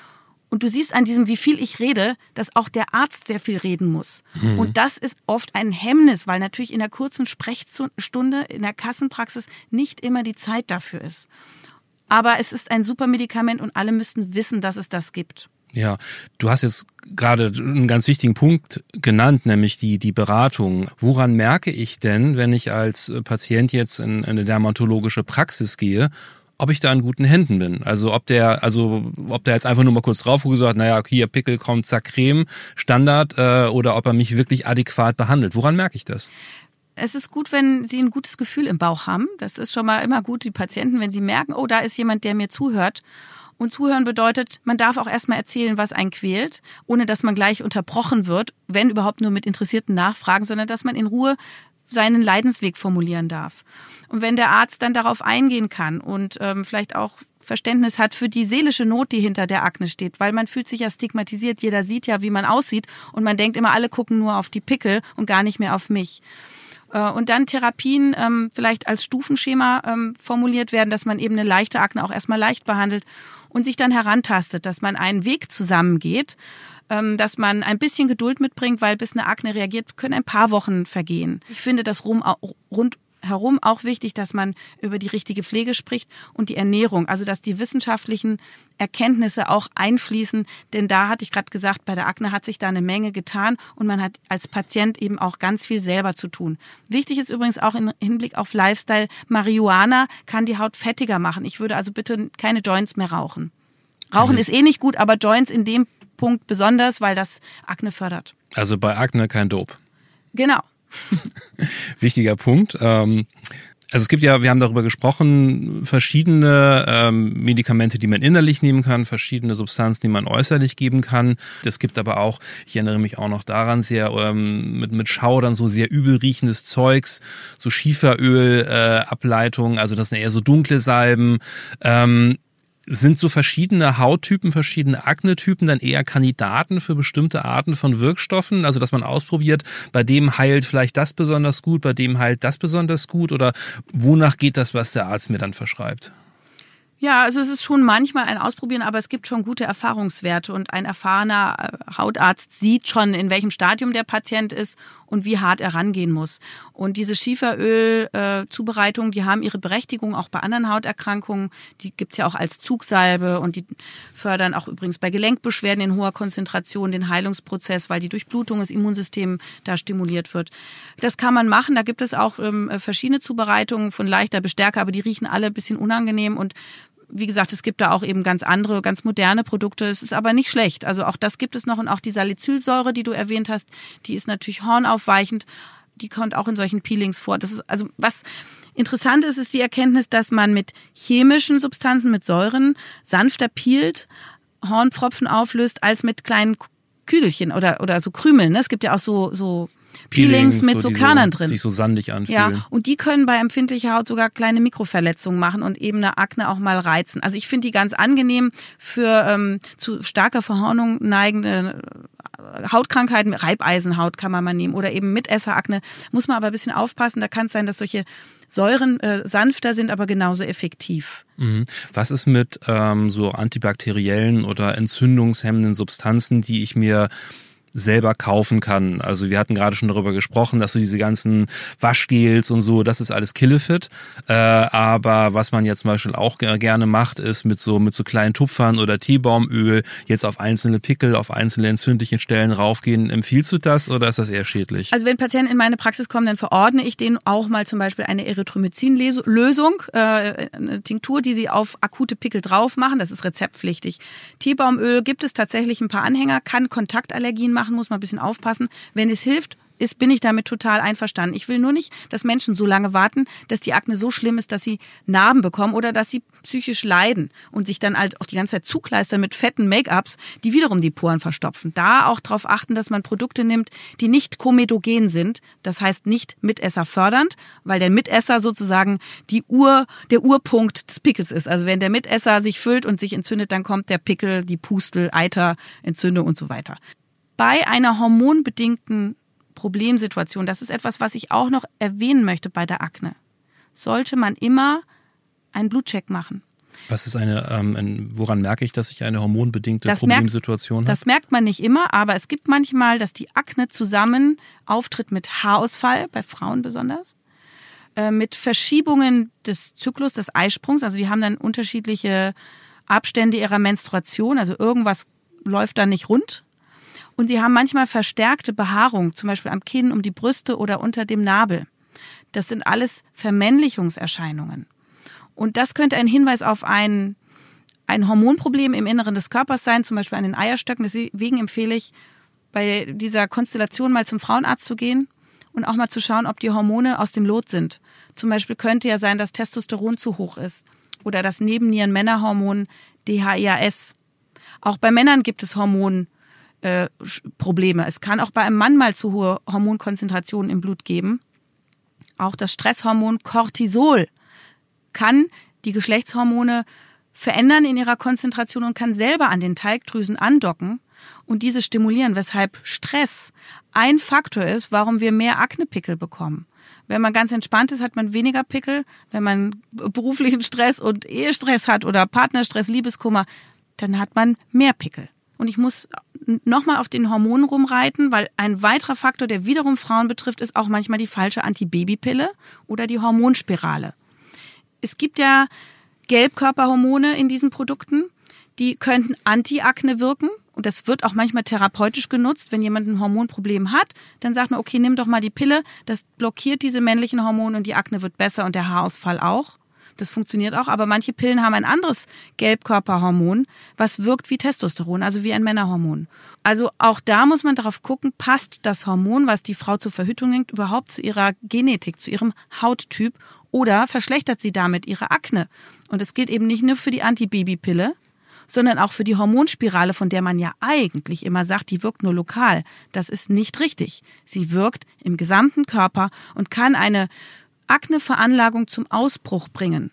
Und du siehst an diesem, wie viel ich rede, dass auch der Arzt sehr viel reden muss. Mhm. Und das ist oft ein Hemmnis, weil natürlich in der kurzen Sprechstunde in der Kassenpraxis nicht immer die Zeit dafür ist. Aber es ist ein super Medikament und alle müssen wissen, dass es das gibt. Ja, du hast jetzt gerade einen ganz wichtigen Punkt genannt, nämlich die, die Beratung. Woran merke ich denn, wenn ich als Patient jetzt in eine dermatologische Praxis gehe ob ich da in guten Händen bin. Also ob der, also ob der jetzt einfach nur mal kurz drauf gesagt, naja, hier Pickel kommt, zack, Creme, Standard, äh, oder ob er mich wirklich adäquat behandelt. Woran merke ich das? Es ist gut, wenn Sie ein gutes Gefühl im Bauch haben. Das ist schon mal immer gut, die Patienten, wenn sie merken, oh, da ist jemand, der mir zuhört. Und zuhören bedeutet, man darf auch erstmal erzählen, was einen quält, ohne dass man gleich unterbrochen wird, wenn überhaupt nur mit interessierten Nachfragen, sondern dass man in Ruhe seinen Leidensweg formulieren darf. Und wenn der Arzt dann darauf eingehen kann und ähm, vielleicht auch Verständnis hat für die seelische Not, die hinter der Akne steht, weil man fühlt sich ja stigmatisiert, jeder sieht ja, wie man aussieht und man denkt immer, alle gucken nur auf die Pickel und gar nicht mehr auf mich. Äh, und dann Therapien ähm, vielleicht als Stufenschema ähm, formuliert werden, dass man eben eine leichte Akne auch erstmal leicht behandelt und sich dann herantastet, dass man einen Weg zusammengeht, ähm, dass man ein bisschen Geduld mitbringt, weil bis eine Akne reagiert, können ein paar Wochen vergehen. Ich finde das rund herum auch wichtig, dass man über die richtige Pflege spricht und die Ernährung, also dass die wissenschaftlichen Erkenntnisse auch einfließen, denn da hatte ich gerade gesagt, bei der Akne hat sich da eine Menge getan und man hat als Patient eben auch ganz viel selber zu tun. Wichtig ist übrigens auch im Hinblick auf Lifestyle, Marihuana kann die Haut fettiger machen. Ich würde also bitte keine Joints mehr rauchen. Rauchen mhm. ist eh nicht gut, aber Joints in dem Punkt besonders, weil das Akne fördert. Also bei Akne kein Dope. Genau. Wichtiger Punkt. Ähm, also es gibt ja, wir haben darüber gesprochen, verschiedene ähm, Medikamente, die man innerlich nehmen kann, verschiedene Substanzen, die man äußerlich geben kann. Es gibt aber auch, ich erinnere mich auch noch daran, sehr ähm, mit, mit Schaudern so sehr übel riechendes Zeugs, so Schieferöl, äh, also das sind eher so dunkle Salben. Ähm, sind so verschiedene Hauttypen, verschiedene Aknetypen dann eher Kandidaten für bestimmte Arten von Wirkstoffen? Also, dass man ausprobiert, bei dem heilt vielleicht das besonders gut, bei dem heilt das besonders gut oder wonach geht das, was der Arzt mir dann verschreibt? Ja, also es ist schon manchmal ein Ausprobieren, aber es gibt schon gute Erfahrungswerte und ein erfahrener äh, Hautarzt sieht schon, in welchem Stadium der Patient ist und wie hart er rangehen muss. Und diese Schieferöl-Zubereitungen, die haben ihre Berechtigung auch bei anderen Hauterkrankungen. Die gibt's ja auch als Zugsalbe und die fördern auch übrigens bei Gelenkbeschwerden in hoher Konzentration den Heilungsprozess, weil die Durchblutung des Immunsystems da stimuliert wird. Das kann man machen. Da gibt es auch ähm, verschiedene Zubereitungen von leichter Bestärke, aber die riechen alle ein bisschen unangenehm und wie gesagt, es gibt da auch eben ganz andere, ganz moderne Produkte. Es ist aber nicht schlecht. Also auch das gibt es noch und auch die Salicylsäure, die du erwähnt hast, die ist natürlich hornaufweichend. Die kommt auch in solchen Peelings vor. Das ist also was interessant ist, ist die Erkenntnis, dass man mit chemischen Substanzen, mit Säuren sanfter peelt, Hornpfropfen auflöst, als mit kleinen Kügelchen oder, oder so Krümeln. Ne? Es gibt ja auch so, so Peelings, Peelings mit so, so Körnern drin. Sich so sandig anfühlen. Ja, und die können bei empfindlicher Haut sogar kleine Mikroverletzungen machen und eben eine Akne auch mal reizen. Also ich finde die ganz angenehm für ähm, zu starker Verhornung neigende äh, Hautkrankheiten, Reibeisenhaut kann man mal nehmen oder eben Mitesserakne. Muss man aber ein bisschen aufpassen, da kann es sein, dass solche Säuren äh, sanfter sind, aber genauso effektiv. Mhm. Was ist mit ähm, so antibakteriellen oder entzündungshemmenden Substanzen, die ich mir selber kaufen kann. Also wir hatten gerade schon darüber gesprochen, dass so diese ganzen Waschgels und so, das ist alles Killefit. Äh, aber was man jetzt zum Beispiel auch gerne macht, ist mit so mit so kleinen Tupfern oder Teebaumöl jetzt auf einzelne Pickel, auf einzelne entzündliche Stellen raufgehen. Empfiehlst du das oder ist das eher schädlich? Also wenn Patienten in meine Praxis kommen, dann verordne ich denen auch mal zum Beispiel eine Erythromycin-Lösung, äh, eine Tinktur, die sie auf akute Pickel drauf machen. Das ist rezeptpflichtig. Teebaumöl gibt es tatsächlich ein paar Anhänger, kann Kontaktallergien machen, muss man ein bisschen aufpassen. Wenn es hilft, ist, bin ich damit total einverstanden. Ich will nur nicht, dass Menschen so lange warten, dass die Akne so schlimm ist, dass sie Narben bekommen oder dass sie psychisch leiden und sich dann halt auch die ganze Zeit zukleistern mit fetten Make-ups, die wiederum die Poren verstopfen. Da auch darauf achten, dass man Produkte nimmt, die nicht komedogen sind. Das heißt nicht Mitesser fördernd, weil der Mitesser sozusagen die Ur, der Urpunkt des Pickels ist. Also wenn der Mitesser sich füllt und sich entzündet, dann kommt der Pickel, die Pustel, Eiter, Entzündung und so weiter. Bei einer hormonbedingten Problemsituation, das ist etwas, was ich auch noch erwähnen möchte bei der Akne, sollte man immer einen Blutcheck machen. Was ist eine, ähm, woran merke ich, dass ich eine hormonbedingte das Problemsituation habe? Das merkt man nicht immer, aber es gibt manchmal, dass die Akne zusammen auftritt mit Haarausfall, bei Frauen besonders, äh, mit Verschiebungen des Zyklus, des Eisprungs. Also die haben dann unterschiedliche Abstände ihrer Menstruation, also irgendwas läuft da nicht rund und sie haben manchmal verstärkte Behaarung, zum Beispiel am Kinn, um die Brüste oder unter dem Nabel. Das sind alles Vermännlichungserscheinungen. Und das könnte ein Hinweis auf ein, ein Hormonproblem im Inneren des Körpers sein, zum Beispiel an den Eierstöcken. Deswegen empfehle ich, bei dieser Konstellation mal zum Frauenarzt zu gehen und auch mal zu schauen, ob die Hormone aus dem Lot sind. Zum Beispiel könnte ja sein, dass Testosteron zu hoch ist oder das Nebennieren-Männerhormon DHEAS. Auch bei Männern gibt es Hormone. Äh, Probleme. Es kann auch bei einem Mann mal zu hohe Hormonkonzentrationen im Blut geben. Auch das Stresshormon Cortisol kann die Geschlechtshormone verändern in ihrer Konzentration und kann selber an den Teigdrüsen andocken und diese stimulieren, weshalb Stress ein Faktor ist, warum wir mehr Aknepickel bekommen. Wenn man ganz entspannt ist, hat man weniger Pickel. Wenn man beruflichen Stress und Ehestress hat oder Partnerstress, Liebeskummer, dann hat man mehr Pickel. Und ich muss nochmal auf den Hormonen rumreiten, weil ein weiterer Faktor, der wiederum Frauen betrifft, ist auch manchmal die falsche Antibabypille oder die Hormonspirale. Es gibt ja Gelbkörperhormone in diesen Produkten, die könnten Anti-Akne wirken. Und das wird auch manchmal therapeutisch genutzt. Wenn jemand ein Hormonproblem hat, dann sagt man, okay, nimm doch mal die Pille. Das blockiert diese männlichen Hormone und die Akne wird besser und der Haarausfall auch. Das funktioniert auch, aber manche Pillen haben ein anderes Gelbkörperhormon, was wirkt wie Testosteron, also wie ein Männerhormon. Also auch da muss man darauf gucken, passt das Hormon, was die Frau zur Verhütung nimmt, überhaupt zu ihrer Genetik, zu ihrem Hauttyp oder verschlechtert sie damit ihre Akne? Und es gilt eben nicht nur für die Antibabypille, sondern auch für die Hormonspirale, von der man ja eigentlich immer sagt, die wirkt nur lokal. Das ist nicht richtig. Sie wirkt im gesamten Körper und kann eine Akneveranlagung zum Ausbruch bringen.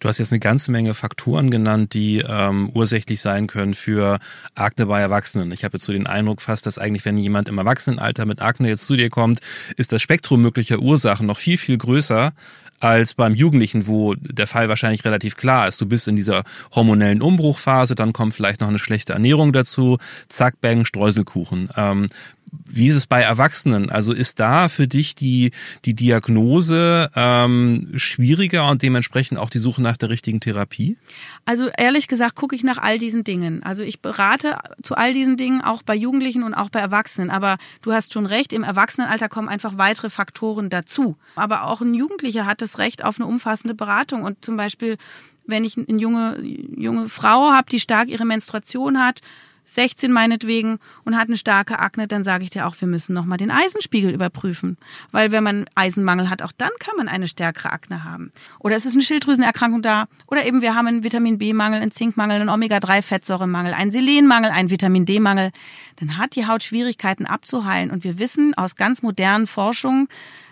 Du hast jetzt eine ganze Menge Faktoren genannt, die ähm, ursächlich sein können für Akne bei Erwachsenen. Ich habe jetzt so den Eindruck fast, dass eigentlich, wenn jemand im Erwachsenenalter mit Akne jetzt zu dir kommt, ist das Spektrum möglicher Ursachen noch viel, viel größer als beim Jugendlichen, wo der Fall wahrscheinlich relativ klar ist. Du bist in dieser hormonellen Umbruchphase, dann kommt vielleicht noch eine schlechte Ernährung dazu, zack, bang, Streuselkuchen. Ähm, wie ist es bei Erwachsenen? Also ist da für dich die, die Diagnose ähm, schwieriger und dementsprechend auch die Suche nach der richtigen Therapie? Also ehrlich gesagt gucke ich nach all diesen Dingen. Also ich berate zu all diesen Dingen auch bei Jugendlichen und auch bei Erwachsenen. Aber du hast schon recht, im Erwachsenenalter kommen einfach weitere Faktoren dazu. Aber auch ein Jugendlicher hat das Recht auf eine umfassende Beratung. Und zum Beispiel, wenn ich eine junge, junge Frau habe, die stark ihre Menstruation hat, 16 meinetwegen und hat eine starke Akne, dann sage ich dir auch, wir müssen nochmal den Eisenspiegel überprüfen. Weil wenn man Eisenmangel hat, auch dann kann man eine stärkere Akne haben. Oder es ist eine Schilddrüsenerkrankung da. Oder eben wir haben einen Vitamin B-Mangel, einen Zinkmangel, einen Omega-3-Fettsäuremangel, einen Selenmangel, einen Vitamin D-Mangel. Dann hat die Haut Schwierigkeiten abzuheilen. Und wir wissen aus ganz modernen Forschungen,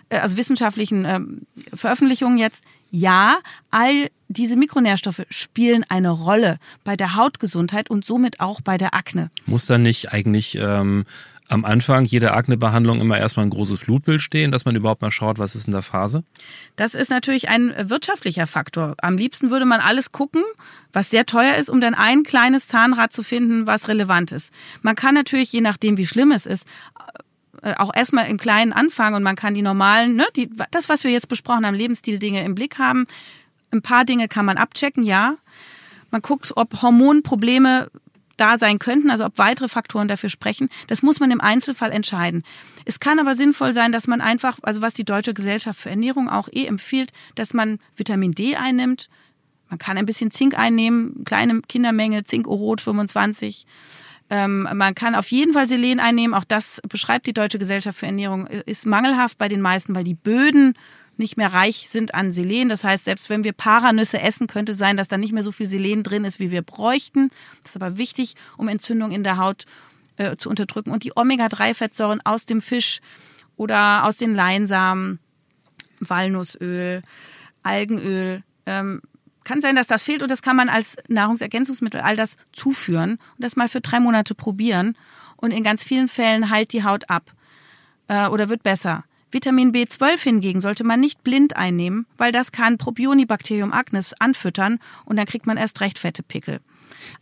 äh, also wissenschaftlichen äh, Veröffentlichungen jetzt, ja, all diese Mikronährstoffe spielen eine Rolle bei der Hautgesundheit und somit auch bei der Akne. Muss da nicht eigentlich ähm, am Anfang jeder Aknebehandlung immer erstmal ein großes Blutbild stehen, dass man überhaupt mal schaut, was ist in der Phase? Das ist natürlich ein wirtschaftlicher Faktor. Am liebsten würde man alles gucken, was sehr teuer ist, um dann ein kleines Zahnrad zu finden, was relevant ist. Man kann natürlich, je nachdem, wie schlimm es ist, auch erstmal im Kleinen anfangen und man kann die normalen, ne, die, das, was wir jetzt besprochen haben, Lebensstil-Dinge im Blick haben. Ein paar Dinge kann man abchecken, ja. Man guckt, ob Hormonprobleme da sein könnten, also ob weitere Faktoren dafür sprechen. Das muss man im Einzelfall entscheiden. Es kann aber sinnvoll sein, dass man einfach, also was die Deutsche Gesellschaft für Ernährung auch eh empfiehlt, dass man Vitamin D einnimmt. Man kann ein bisschen Zink einnehmen, kleine Kindermenge, Zinkorot 25. Ähm, man kann auf jeden Fall Selen einnehmen. Auch das beschreibt die Deutsche Gesellschaft für Ernährung. Ist mangelhaft bei den meisten, weil die Böden nicht mehr reich sind an Selen. Das heißt, selbst wenn wir Paranüsse essen, könnte sein, dass da nicht mehr so viel Selen drin ist, wie wir bräuchten. Das ist aber wichtig, um Entzündung in der Haut äh, zu unterdrücken. Und die Omega-3-Fettsäuren aus dem Fisch oder aus den Leinsamen, Walnussöl, Algenöl, ähm, kann sein, dass das fehlt und das kann man als Nahrungsergänzungsmittel all das zuführen und das mal für drei Monate probieren. Und in ganz vielen Fällen heilt die Haut ab äh, oder wird besser. Vitamin B12 hingegen sollte man nicht blind einnehmen, weil das kann Propionibacterium acnes anfüttern und dann kriegt man erst recht fette Pickel.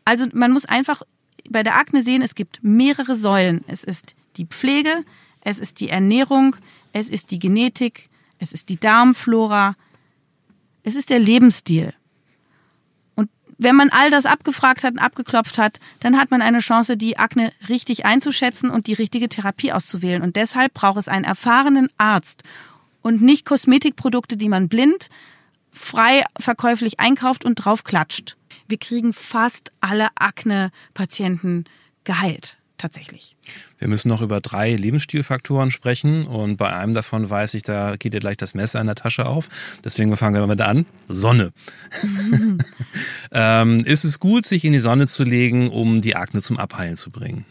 Also man muss einfach bei der Akne sehen, es gibt mehrere Säulen. Es ist die Pflege, es ist die Ernährung, es ist die Genetik, es ist die Darmflora, es ist der Lebensstil wenn man all das abgefragt hat und abgeklopft hat, dann hat man eine Chance, die Akne richtig einzuschätzen und die richtige Therapie auszuwählen. Und deshalb braucht es einen erfahrenen Arzt und nicht Kosmetikprodukte, die man blind frei verkäuflich einkauft und drauf klatscht. Wir kriegen fast alle Akne-Patienten geheilt tatsächlich. Wir müssen noch über drei Lebensstilfaktoren sprechen und bei einem davon weiß ich, da geht dir gleich das Messer in der Tasche auf. Deswegen fangen wir damit an. Sonne. ähm, ist es gut, sich in die Sonne zu legen, um die Akne zum Abheilen zu bringen?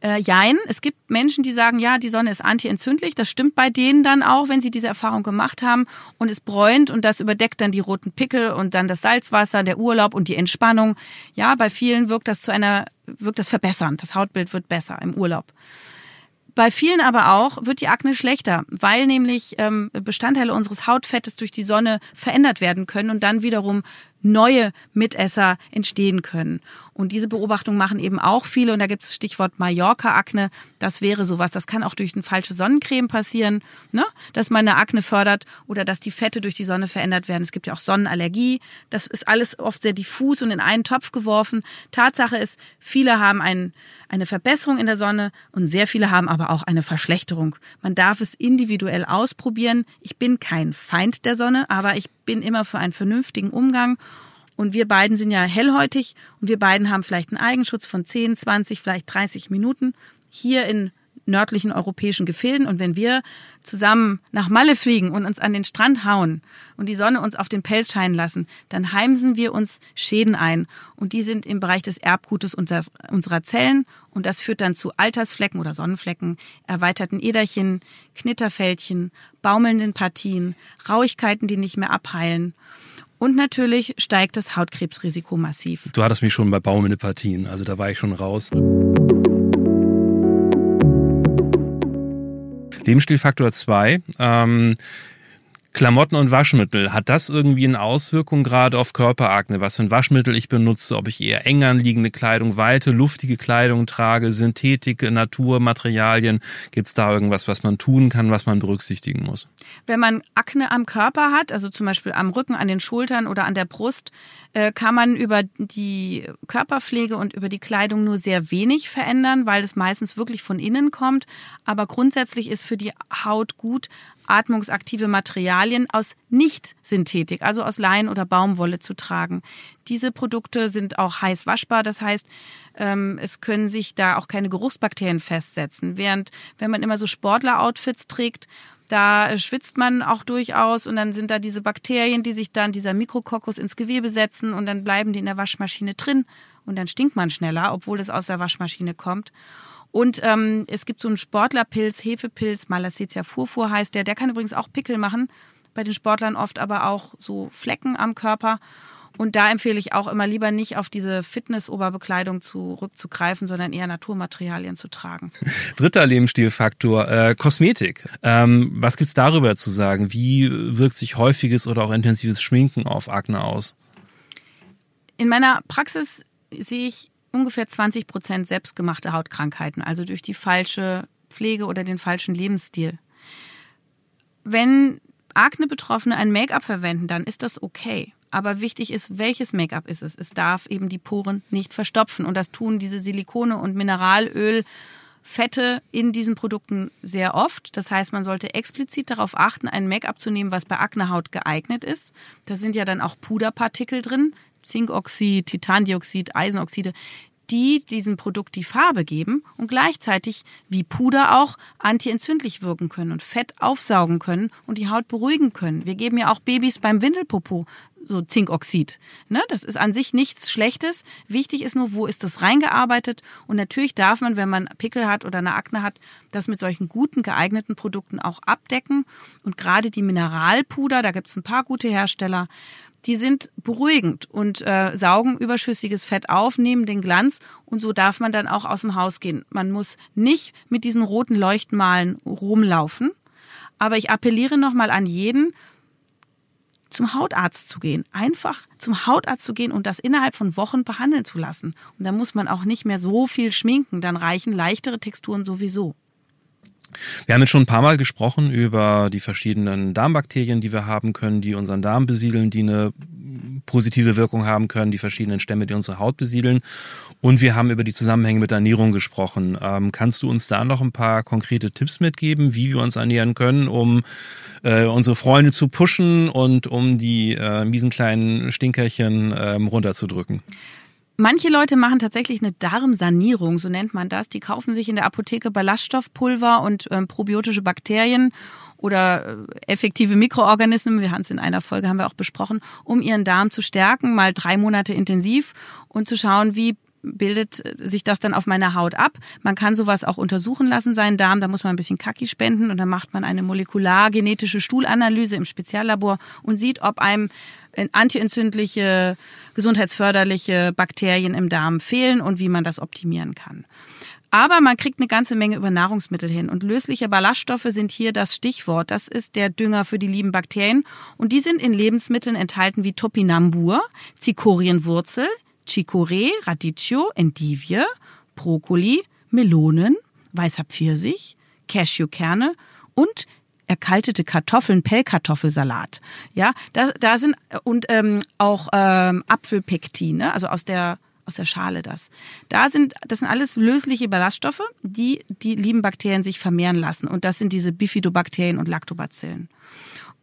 Äh, jein, es gibt Menschen, die sagen, ja, die Sonne ist antientzündlich. Das stimmt bei denen dann auch, wenn sie diese Erfahrung gemacht haben und es bräunt und das überdeckt dann die roten Pickel und dann das Salzwasser, der Urlaub und die Entspannung. Ja, bei vielen wirkt das zu einer, wirkt das verbessernd. Das Hautbild wird besser im Urlaub. Bei vielen aber auch wird die Akne schlechter, weil nämlich ähm, Bestandteile unseres Hautfettes durch die Sonne verändert werden können und dann wiederum neue Mitesser entstehen können. Und diese Beobachtung machen eben auch viele. Und da gibt es Stichwort Mallorca-Akne. Das wäre sowas. Das kann auch durch eine falsche Sonnencreme passieren, ne? dass man eine Akne fördert oder dass die Fette durch die Sonne verändert werden. Es gibt ja auch Sonnenallergie. Das ist alles oft sehr diffus und in einen Topf geworfen. Tatsache ist, viele haben ein, eine Verbesserung in der Sonne und sehr viele haben aber auch eine Verschlechterung. Man darf es individuell ausprobieren. Ich bin kein Feind der Sonne, aber ich bin immer für einen vernünftigen Umgang und wir beiden sind ja hellhäutig und wir beiden haben vielleicht einen Eigenschutz von 10, 20, vielleicht 30 Minuten hier in nördlichen europäischen Gefilden. Und wenn wir zusammen nach Malle fliegen und uns an den Strand hauen und die Sonne uns auf den Pelz scheinen lassen, dann heimsen wir uns Schäden ein. Und die sind im Bereich des Erbgutes unserer Zellen. Und das führt dann zu Altersflecken oder Sonnenflecken, erweiterten Äderchen, Knitterfältchen, baumelnden Partien, Rauigkeiten, die nicht mehr abheilen. Und natürlich steigt das Hautkrebsrisiko massiv. Du hattest mich schon bei Baumelnde-Partien, also da war ich schon raus. Lebensstilfaktor 2. Ähm, Klamotten und Waschmittel, hat das irgendwie eine Auswirkung gerade auf Körperakne? Was für ein Waschmittel ich benutze, ob ich eher eng anliegende Kleidung, weite, luftige Kleidung trage, Synthetik, Naturmaterialien? Gibt es da irgendwas, was man tun kann, was man berücksichtigen muss? Wenn man Akne am Körper hat, also zum Beispiel am Rücken, an den Schultern oder an der Brust, äh, kann man über die Körperpflege und über die Kleidung nur sehr wenig verändern, weil es meistens wirklich von innen kommt. Aber grundsätzlich ist für die Haut gut, atmungsaktive Materialien aus Nicht-Synthetik, also aus Leinen oder Baumwolle zu tragen. Diese Produkte sind auch heiß waschbar, das heißt, ähm, es können sich da auch keine Geruchsbakterien festsetzen. Während wenn man immer so Sportler-Outfits trägt, da schwitzt man auch durchaus und dann sind da diese Bakterien, die sich dann dieser Mikrokokkus ins Gewebe setzen und dann bleiben die in der Waschmaschine drin und dann stinkt man schneller, obwohl es aus der Waschmaschine kommt. Und ähm, es gibt so einen Sportlerpilz, Hefepilz, Malassezia furfur heißt der. Der kann übrigens auch Pickel machen, bei den Sportlern oft aber auch so Flecken am Körper. Und da empfehle ich auch immer lieber nicht auf diese Fitness-Oberbekleidung zurückzugreifen, sondern eher Naturmaterialien zu tragen. Dritter Lebensstilfaktor, äh, Kosmetik. Ähm, was gibt's darüber zu sagen? Wie wirkt sich häufiges oder auch intensives Schminken auf Akne aus? In meiner Praxis sehe ich ungefähr 20 Prozent selbstgemachte Hautkrankheiten, also durch die falsche Pflege oder den falschen Lebensstil. Wenn Akne-Betroffene ein Make-up verwenden, dann ist das okay. Aber wichtig ist, welches Make-up ist es? Es darf eben die Poren nicht verstopfen. Und das tun diese Silikone und Mineralöl. Fette in diesen Produkten sehr oft. Das heißt, man sollte explizit darauf achten, ein Make-up zu nehmen, was bei Aknehaut geeignet ist. Da sind ja dann auch Puderpartikel drin, Zinkoxid, Titandioxid, Eisenoxide, die diesem Produkt die Farbe geben und gleichzeitig wie Puder auch antientzündlich wirken können und Fett aufsaugen können und die Haut beruhigen können. Wir geben ja auch Babys beim Windelpopo so Zinkoxid. Ne? Das ist an sich nichts Schlechtes. Wichtig ist nur, wo ist das reingearbeitet. Und natürlich darf man, wenn man Pickel hat oder eine Akne hat, das mit solchen guten, geeigneten Produkten auch abdecken. Und gerade die Mineralpuder, da gibt es ein paar gute Hersteller, die sind beruhigend und äh, saugen überschüssiges Fett auf, nehmen den Glanz und so darf man dann auch aus dem Haus gehen. Man muss nicht mit diesen roten Leuchtmalen rumlaufen. Aber ich appelliere nochmal an jeden, zum Hautarzt zu gehen. Einfach zum Hautarzt zu gehen und das innerhalb von Wochen behandeln zu lassen. Und da muss man auch nicht mehr so viel schminken, dann reichen leichtere Texturen sowieso. Wir haben jetzt schon ein paar Mal gesprochen über die verschiedenen Darmbakterien, die wir haben können, die unseren Darm besiedeln, die eine positive Wirkung haben können, die verschiedenen Stämme, die unsere Haut besiedeln. Und wir haben über die Zusammenhänge mit Ernährung gesprochen. Ähm, kannst du uns da noch ein paar konkrete Tipps mitgeben, wie wir uns ernähren können, um äh, unsere Freunde zu pushen und um die äh, miesen kleinen Stinkerchen ähm, runterzudrücken? Manche Leute machen tatsächlich eine Darmsanierung, so nennt man das. Die kaufen sich in der Apotheke Ballaststoffpulver und ähm, probiotische Bakterien oder äh, effektive Mikroorganismen, wir haben es in einer Folge haben wir auch besprochen, um ihren Darm zu stärken, mal drei Monate intensiv und zu schauen, wie bildet sich das dann auf meiner Haut ab. Man kann sowas auch untersuchen lassen, seinen Darm. Da muss man ein bisschen Kaki spenden und dann macht man eine molekulargenetische Stuhlanalyse im Speziallabor und sieht, ob einem antientzündliche, gesundheitsförderliche Bakterien im Darm fehlen und wie man das optimieren kann. Aber man kriegt eine ganze Menge über Nahrungsmittel hin. Und lösliche Ballaststoffe sind hier das Stichwort. Das ist der Dünger für die lieben Bakterien. Und die sind in Lebensmitteln enthalten wie Topinambur, Zikorienwurzel, Chicorée, Radicchio, Endivie, Brokkoli, Melonen, weißer Pfirsich, Cashewkerne und erkaltete Kartoffeln, Pellkartoffelsalat. Ja, da, da sind und ähm, auch ähm, Apfelpektine, also aus der aus der Schale das. Da sind, das sind alles lösliche Ballaststoffe, die die lieben Bakterien sich vermehren lassen. Und das sind diese Bifidobakterien und Lactobacillen.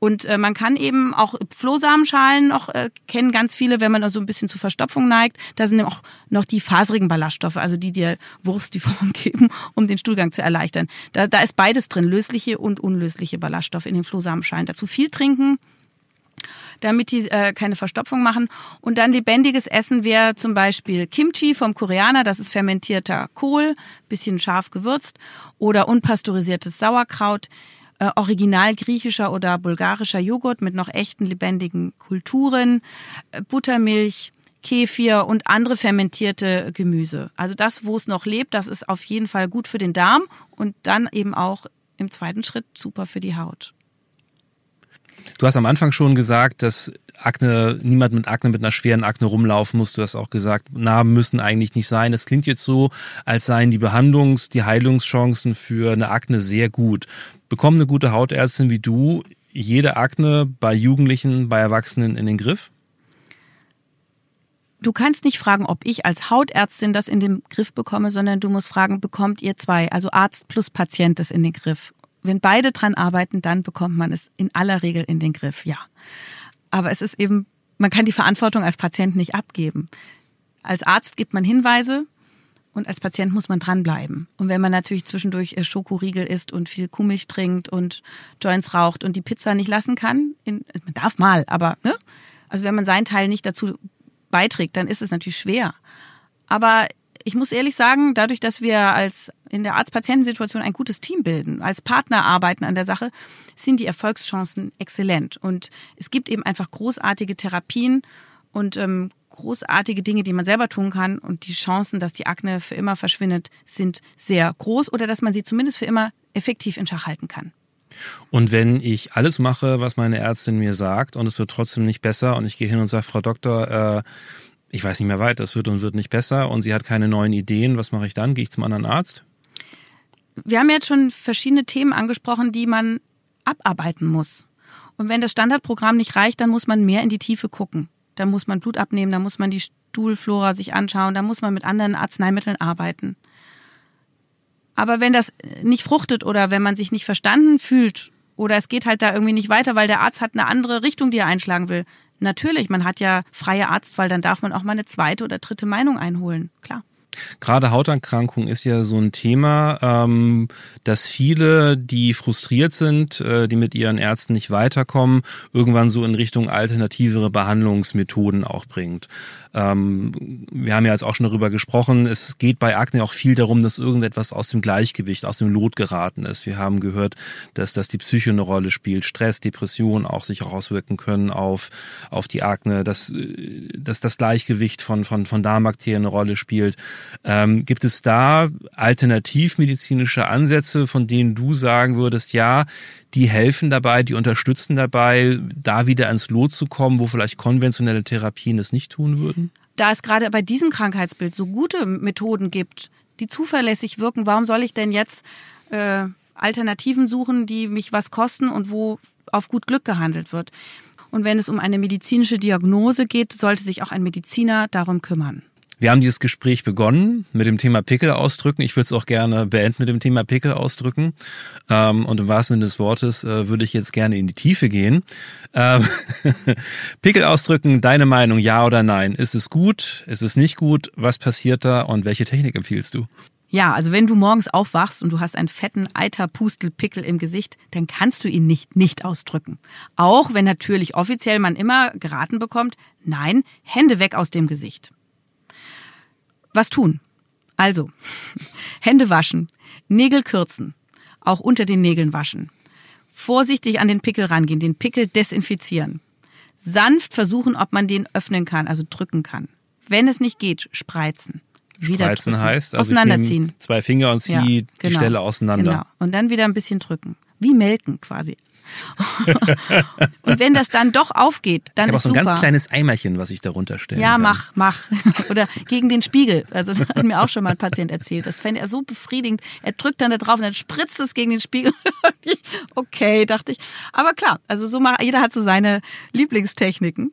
Und äh, man kann eben auch Flohsamenschalen noch äh, kennen ganz viele, wenn man so ein bisschen zu Verstopfung neigt. Da sind auch noch die faserigen Ballaststoffe, also die dir Wurst die Form geben, um den Stuhlgang zu erleichtern. Da, da ist beides drin, lösliche und unlösliche Ballaststoffe in den Flohsamenschalen. Dazu viel trinken, damit die äh, keine Verstopfung machen. Und dann lebendiges Essen wäre zum Beispiel Kimchi vom Koreaner, das ist fermentierter Kohl, bisschen scharf gewürzt, oder unpasteurisiertes Sauerkraut äh, original griechischer oder bulgarischer Joghurt mit noch echten lebendigen Kulturen, äh, Buttermilch, Kefir und andere fermentierte Gemüse. Also das, wo es noch lebt, das ist auf jeden Fall gut für den Darm und dann eben auch im zweiten Schritt super für die Haut. Du hast am Anfang schon gesagt, dass Akne, niemand mit Akne, mit einer schweren Akne rumlaufen muss. Du hast auch gesagt, Narben müssen eigentlich nicht sein. Es klingt jetzt so, als seien die Behandlungs-, die Heilungschancen für eine Akne sehr gut. Bekommt eine gute Hautärztin wie du jede Akne bei Jugendlichen, bei Erwachsenen in den Griff? Du kannst nicht fragen, ob ich als Hautärztin das in den Griff bekomme, sondern du musst fragen, bekommt ihr zwei, also Arzt plus Patient das in den Griff? Wenn beide dran arbeiten, dann bekommt man es in aller Regel in den Griff, ja. Aber es ist eben, man kann die Verantwortung als Patient nicht abgeben. Als Arzt gibt man Hinweise und als Patient muss man dranbleiben. Und wenn man natürlich zwischendurch äh, Schokoriegel isst und viel Kuhmilch trinkt und Joints raucht und die Pizza nicht lassen kann, in, man darf mal, aber ne? Also wenn man seinen Teil nicht dazu beiträgt, dann ist es natürlich schwer. Aber ich muss ehrlich sagen, dadurch, dass wir als in der Arzt-Patientensituation ein gutes Team bilden, als Partner arbeiten an der Sache, sind die Erfolgschancen exzellent. Und es gibt eben einfach großartige Therapien und ähm, großartige Dinge, die man selber tun kann und die Chancen, dass die Akne für immer verschwindet, sind sehr groß oder dass man sie zumindest für immer effektiv in Schach halten kann. Und wenn ich alles mache, was meine Ärztin mir sagt und es wird trotzdem nicht besser und ich gehe hin und sage, Frau Doktor, äh, ich weiß nicht mehr weiter, es wird und wird nicht besser und sie hat keine neuen Ideen, was mache ich dann? Gehe ich zum anderen Arzt? Wir haben jetzt schon verschiedene Themen angesprochen, die man abarbeiten muss. Und wenn das Standardprogramm nicht reicht, dann muss man mehr in die Tiefe gucken. Da muss man Blut abnehmen, da muss man die Stuhlflora sich anschauen, da muss man mit anderen Arzneimitteln arbeiten. Aber wenn das nicht fruchtet oder wenn man sich nicht verstanden fühlt oder es geht halt da irgendwie nicht weiter, weil der Arzt hat eine andere Richtung, die er einschlagen will. Natürlich, man hat ja freie Arztwahl, dann darf man auch mal eine zweite oder dritte Meinung einholen, klar. Gerade Hauterkrankung ist ja so ein Thema, ähm, dass viele, die frustriert sind, äh, die mit ihren Ärzten nicht weiterkommen, irgendwann so in Richtung alternativere Behandlungsmethoden auch bringt. Ähm, wir haben ja jetzt auch schon darüber gesprochen, es geht bei Akne auch viel darum, dass irgendetwas aus dem Gleichgewicht, aus dem Lot geraten ist. Wir haben gehört, dass, dass die Psyche eine Rolle spielt, Stress, Depression auch sich auch auswirken können auf, auf die Akne, dass, dass das Gleichgewicht von, von, von Darmbakterien eine Rolle spielt. Ähm, gibt es da alternativmedizinische Ansätze, von denen du sagen würdest, ja, die helfen dabei, die unterstützen dabei, da wieder ans Lot zu kommen, wo vielleicht konventionelle Therapien es nicht tun würden? Da es gerade bei diesem Krankheitsbild so gute Methoden gibt, die zuverlässig wirken, warum soll ich denn jetzt äh, Alternativen suchen, die mich was kosten und wo auf gut Glück gehandelt wird? Und wenn es um eine medizinische Diagnose geht, sollte sich auch ein Mediziner darum kümmern. Wir haben dieses Gespräch begonnen mit dem Thema Pickel ausdrücken. Ich würde es auch gerne beenden mit dem Thema Pickel ausdrücken. Ähm, und im wahrsten Sinne des Wortes äh, würde ich jetzt gerne in die Tiefe gehen. Ähm, Pickel ausdrücken, deine Meinung, ja oder nein? Ist es gut? Ist es nicht gut? Was passiert da und welche Technik empfiehlst du? Ja, also wenn du morgens aufwachst und du hast einen fetten Eiterpustelpickel im Gesicht, dann kannst du ihn nicht nicht ausdrücken. Auch wenn natürlich offiziell man immer geraten bekommt, nein, Hände weg aus dem Gesicht was tun. Also, Hände waschen, Nägel kürzen, auch unter den Nägeln waschen. Vorsichtig an den Pickel rangehen, den Pickel desinfizieren. Sanft versuchen, ob man den öffnen kann, also drücken kann. Wenn es nicht geht, spreizen. Wieder spreizen drücken. heißt, also auseinanderziehen. zwei Finger und ziehe ja, genau, die Stelle auseinander. Genau. Und dann wieder ein bisschen drücken. Wie melken quasi. und wenn das dann doch aufgeht, dann ich ist so ein super. ganz kleines Eimerchen, was ich darunter stelle. Ja, kann. mach, mach. Oder gegen den Spiegel. Also das hat mir auch schon mal ein Patient erzählt. Das fände er so befriedigend. Er drückt dann da drauf und dann spritzt es gegen den Spiegel. okay, dachte ich. Aber klar, also so macht jeder hat so seine Lieblingstechniken.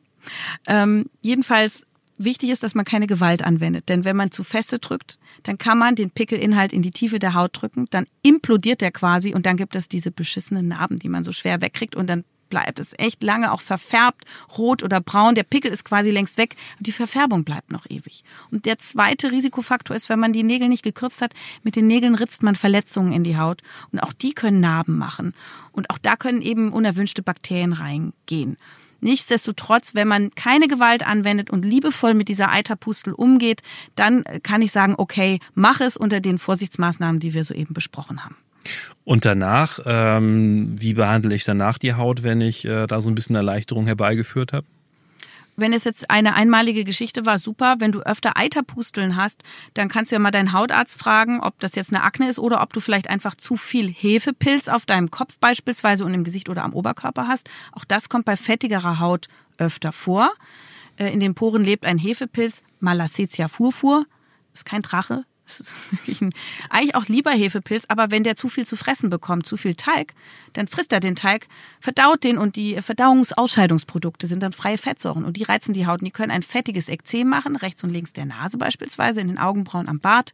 Ähm, jedenfalls Wichtig ist, dass man keine Gewalt anwendet, denn wenn man zu feste drückt, dann kann man den Pickelinhalt in die Tiefe der Haut drücken, dann implodiert der quasi und dann gibt es diese beschissenen Narben, die man so schwer wegkriegt und dann bleibt es echt lange auch verfärbt, rot oder braun. Der Pickel ist quasi längst weg und die Verfärbung bleibt noch ewig. Und der zweite Risikofaktor ist, wenn man die Nägel nicht gekürzt hat, mit den Nägeln ritzt man Verletzungen in die Haut und auch die können Narben machen. Und auch da können eben unerwünschte Bakterien reingehen. Nichtsdestotrotz, wenn man keine Gewalt anwendet und liebevoll mit dieser Eiterpustel umgeht, dann kann ich sagen, okay, mach es unter den Vorsichtsmaßnahmen, die wir soeben besprochen haben. Und danach, ähm, wie behandle ich danach die Haut, wenn ich äh, da so ein bisschen Erleichterung herbeigeführt habe? Wenn es jetzt eine einmalige Geschichte war, super. Wenn du öfter Eiterpusteln hast, dann kannst du ja mal deinen Hautarzt fragen, ob das jetzt eine Akne ist oder ob du vielleicht einfach zu viel Hefepilz auf deinem Kopf beispielsweise und im Gesicht oder am Oberkörper hast. Auch das kommt bei fettigerer Haut öfter vor. Äh, in den Poren lebt ein Hefepilz, Malassezia furfur. Ist kein Drache, das ist ein, eigentlich auch lieber Hefepilz, aber wenn der zu viel zu fressen bekommt, zu viel Teig, dann frisst er den Teig, verdaut den und die Verdauungsausscheidungsprodukte sind dann freie Fettsäuren und die reizen die Haut und die können ein fettiges Ekzem machen, rechts und links der Nase beispielsweise, in den Augenbrauen, am Bart,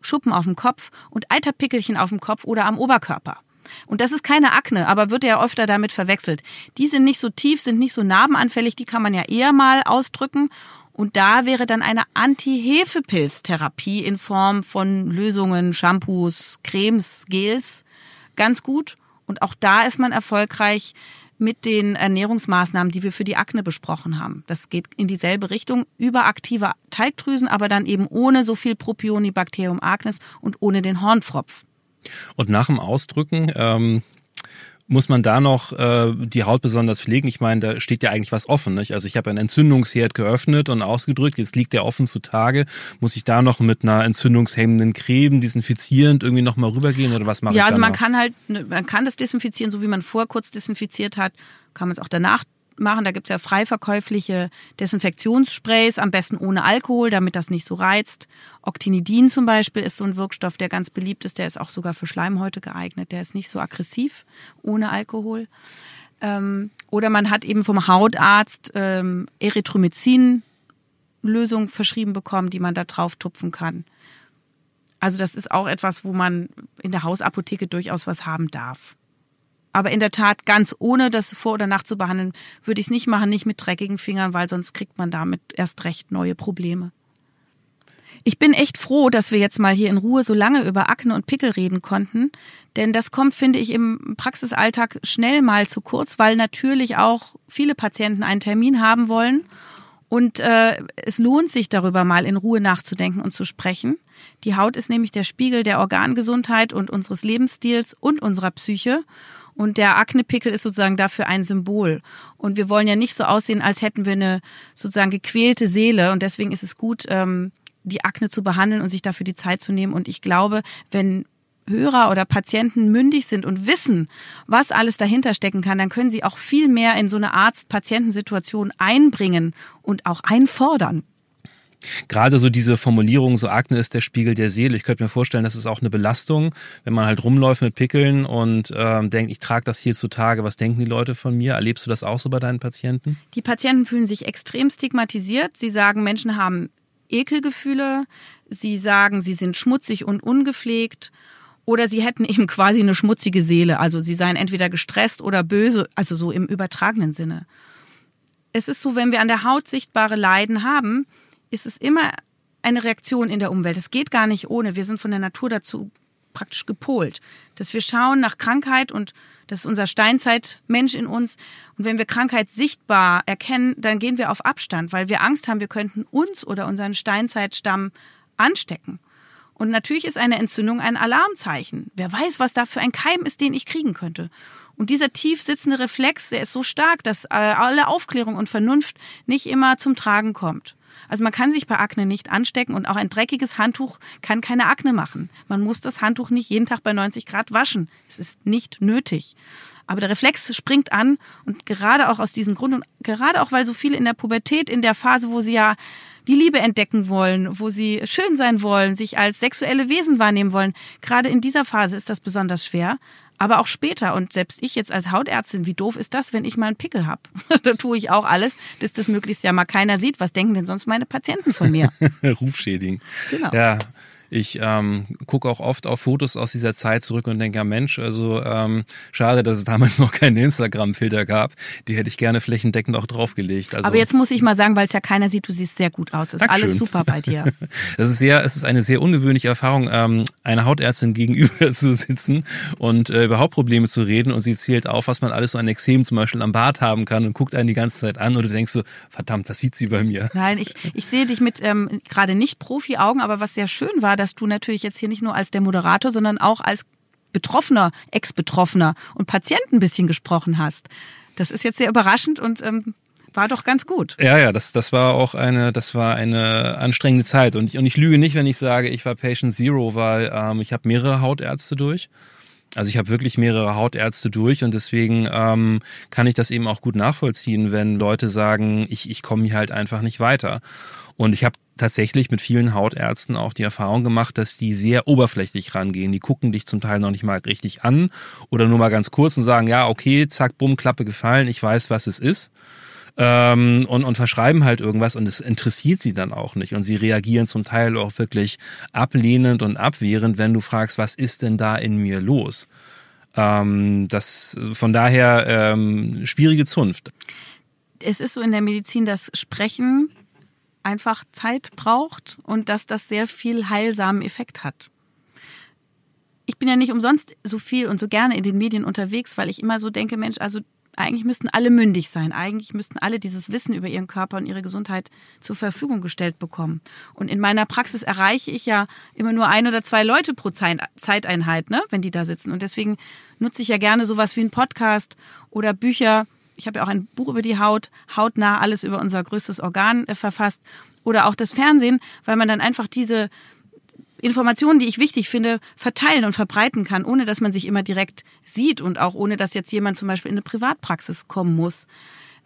Schuppen auf dem Kopf und Eiterpickelchen auf dem Kopf oder am Oberkörper. Und das ist keine Akne, aber wird ja öfter damit verwechselt. Die sind nicht so tief, sind nicht so narbenanfällig, die kann man ja eher mal ausdrücken. Und da wäre dann eine Anti-Hefepilz-Therapie in Form von Lösungen, Shampoos, Cremes, Gels ganz gut. Und auch da ist man erfolgreich mit den Ernährungsmaßnahmen, die wir für die Akne besprochen haben. Das geht in dieselbe Richtung, überaktive Teigdrüsen, aber dann eben ohne so viel Propionibacterium acnes und ohne den Hornfropf. Und nach dem Ausdrücken, ähm, muss man da noch äh, die Haut besonders pflegen? Ich meine, da steht ja eigentlich was offen. Nicht? Also ich habe einen Entzündungsherd geöffnet und ausgedrückt, jetzt liegt der offen zutage. Muss ich da noch mit einer entzündungshemmenden Creme desinfizierend irgendwie nochmal rübergehen oder was mache ja, ich also man noch? kann halt, ne, man kann das desinfizieren, so wie man vorher kurz desinfiziert hat, kann man es auch danach machen. Da gibt's ja frei verkäufliche Desinfektionssprays, am besten ohne Alkohol, damit das nicht so reizt. Octinidin zum Beispiel ist so ein Wirkstoff, der ganz beliebt ist. Der ist auch sogar für Schleimhäute geeignet. Der ist nicht so aggressiv ohne Alkohol. Ähm, oder man hat eben vom Hautarzt ähm, Erythromycin-Lösung verschrieben bekommen, die man da drauf tupfen kann. Also das ist auch etwas, wo man in der Hausapotheke durchaus was haben darf. Aber in der Tat, ganz ohne das vor oder nach zu behandeln, würde ich es nicht machen, nicht mit dreckigen Fingern, weil sonst kriegt man damit erst recht neue Probleme. Ich bin echt froh, dass wir jetzt mal hier in Ruhe so lange über Akne und Pickel reden konnten, denn das kommt, finde ich, im Praxisalltag schnell mal zu kurz, weil natürlich auch viele Patienten einen Termin haben wollen und äh, es lohnt sich darüber mal in Ruhe nachzudenken und zu sprechen. Die Haut ist nämlich der Spiegel der Organgesundheit und unseres Lebensstils und unserer Psyche. Und der Aknepickel ist sozusagen dafür ein Symbol. Und wir wollen ja nicht so aussehen, als hätten wir eine sozusagen gequälte Seele. Und deswegen ist es gut, ähm, die Akne zu behandeln und sich dafür die Zeit zu nehmen. Und ich glaube, wenn Hörer oder Patienten mündig sind und wissen, was alles dahinter stecken kann, dann können sie auch viel mehr in so eine Arzt-Patientensituation einbringen und auch einfordern. Gerade so diese Formulierung, so Akne ist der Spiegel der Seele. Ich könnte mir vorstellen, das ist auch eine Belastung, wenn man halt rumläuft mit Pickeln und ähm, denkt, ich trage das hier zutage. Was denken die Leute von mir? Erlebst du das auch so bei deinen Patienten? Die Patienten fühlen sich extrem stigmatisiert. Sie sagen, Menschen haben Ekelgefühle. Sie sagen, sie sind schmutzig und ungepflegt. Oder sie hätten eben quasi eine schmutzige Seele. Also sie seien entweder gestresst oder böse, also so im übertragenen Sinne. Es ist so, wenn wir an der Haut sichtbare Leiden haben, ist es immer eine Reaktion in der Umwelt. Es geht gar nicht ohne. Wir sind von der Natur dazu praktisch gepolt, dass wir schauen nach Krankheit und das ist unser Steinzeitmensch in uns. Und wenn wir Krankheit sichtbar erkennen, dann gehen wir auf Abstand, weil wir Angst haben, wir könnten uns oder unseren Steinzeitstamm anstecken. Und natürlich ist eine Entzündung ein Alarmzeichen. Wer weiß, was da für ein Keim ist, den ich kriegen könnte. Und dieser tief sitzende Reflex, der ist so stark, dass äh, alle Aufklärung und Vernunft nicht immer zum Tragen kommt. Also man kann sich bei Akne nicht anstecken und auch ein dreckiges Handtuch kann keine Akne machen. Man muss das Handtuch nicht jeden Tag bei 90 Grad waschen. Es ist nicht nötig. Aber der Reflex springt an und gerade auch aus diesem Grund und gerade auch, weil so viele in der Pubertät, in der Phase, wo sie ja die Liebe entdecken wollen, wo sie schön sein wollen, sich als sexuelle Wesen wahrnehmen wollen, gerade in dieser Phase ist das besonders schwer aber auch später. Und selbst ich jetzt als Hautärztin, wie doof ist das, wenn ich mal einen Pickel habe? da tue ich auch alles, dass das möglichst ja mal keiner sieht. Was denken denn sonst meine Patienten von mir? Rufschädigen. Genau. Ja, ich ähm, gucke auch oft auf Fotos aus dieser Zeit zurück und denke, ja Mensch, also ähm, schade, dass es damals noch keinen Instagram-Filter gab. Die hätte ich gerne flächendeckend auch draufgelegt. Also, Aber jetzt muss ich mal sagen, weil es ja keiner sieht, du siehst sehr gut aus. Ist Dankeschön. alles super bei dir. das ist sehr, es ist eine sehr ungewöhnliche Erfahrung, ähm, einer Hautärztin gegenüber zu sitzen und äh, über Hautprobleme zu reden und sie zählt auf, was man alles so an Exem zum Beispiel am Bart haben kann und guckt einen die ganze Zeit an und du denkst so, verdammt, was sieht sie bei mir? Nein, ich, ich sehe dich mit ähm, gerade nicht Profi-Augen, aber was sehr schön war, dass du natürlich jetzt hier nicht nur als der Moderator, sondern auch als Betroffener, Ex-Betroffener und Patient ein bisschen gesprochen hast. Das ist jetzt sehr überraschend und ähm, war doch ganz gut. Ja, ja, das, das war auch eine, das war eine anstrengende Zeit. Und ich, und ich lüge nicht, wenn ich sage, ich war Patient Zero, weil ähm, ich habe mehrere Hautärzte durch. Also ich habe wirklich mehrere Hautärzte durch und deswegen ähm, kann ich das eben auch gut nachvollziehen, wenn Leute sagen, ich, ich komme hier halt einfach nicht weiter. Und ich habe tatsächlich mit vielen Hautärzten auch die Erfahrung gemacht, dass die sehr oberflächlich rangehen. Die gucken dich zum Teil noch nicht mal richtig an oder nur mal ganz kurz und sagen, ja, okay, zack, bumm, Klappe gefallen, ich weiß, was es ist. Ähm, und, und verschreiben halt irgendwas und es interessiert sie dann auch nicht. Und sie reagieren zum Teil auch wirklich ablehnend und abwehrend, wenn du fragst, was ist denn da in mir los? Ähm, das von daher ähm, schwierige Zunft. Es ist so in der Medizin, dass Sprechen einfach Zeit braucht und dass das sehr viel heilsamen Effekt hat. Ich bin ja nicht umsonst so viel und so gerne in den Medien unterwegs, weil ich immer so denke, Mensch, also eigentlich müssten alle mündig sein. Eigentlich müssten alle dieses Wissen über ihren Körper und ihre Gesundheit zur Verfügung gestellt bekommen. Und in meiner Praxis erreiche ich ja immer nur ein oder zwei Leute pro Zeiteinheit, ne, wenn die da sitzen. Und deswegen nutze ich ja gerne sowas wie einen Podcast oder Bücher. Ich habe ja auch ein Buch über die Haut, hautnah alles über unser größtes Organ äh, verfasst. Oder auch das Fernsehen, weil man dann einfach diese Informationen, die ich wichtig finde, verteilen und verbreiten kann, ohne dass man sich immer direkt sieht und auch ohne dass jetzt jemand zum Beispiel in eine Privatpraxis kommen muss.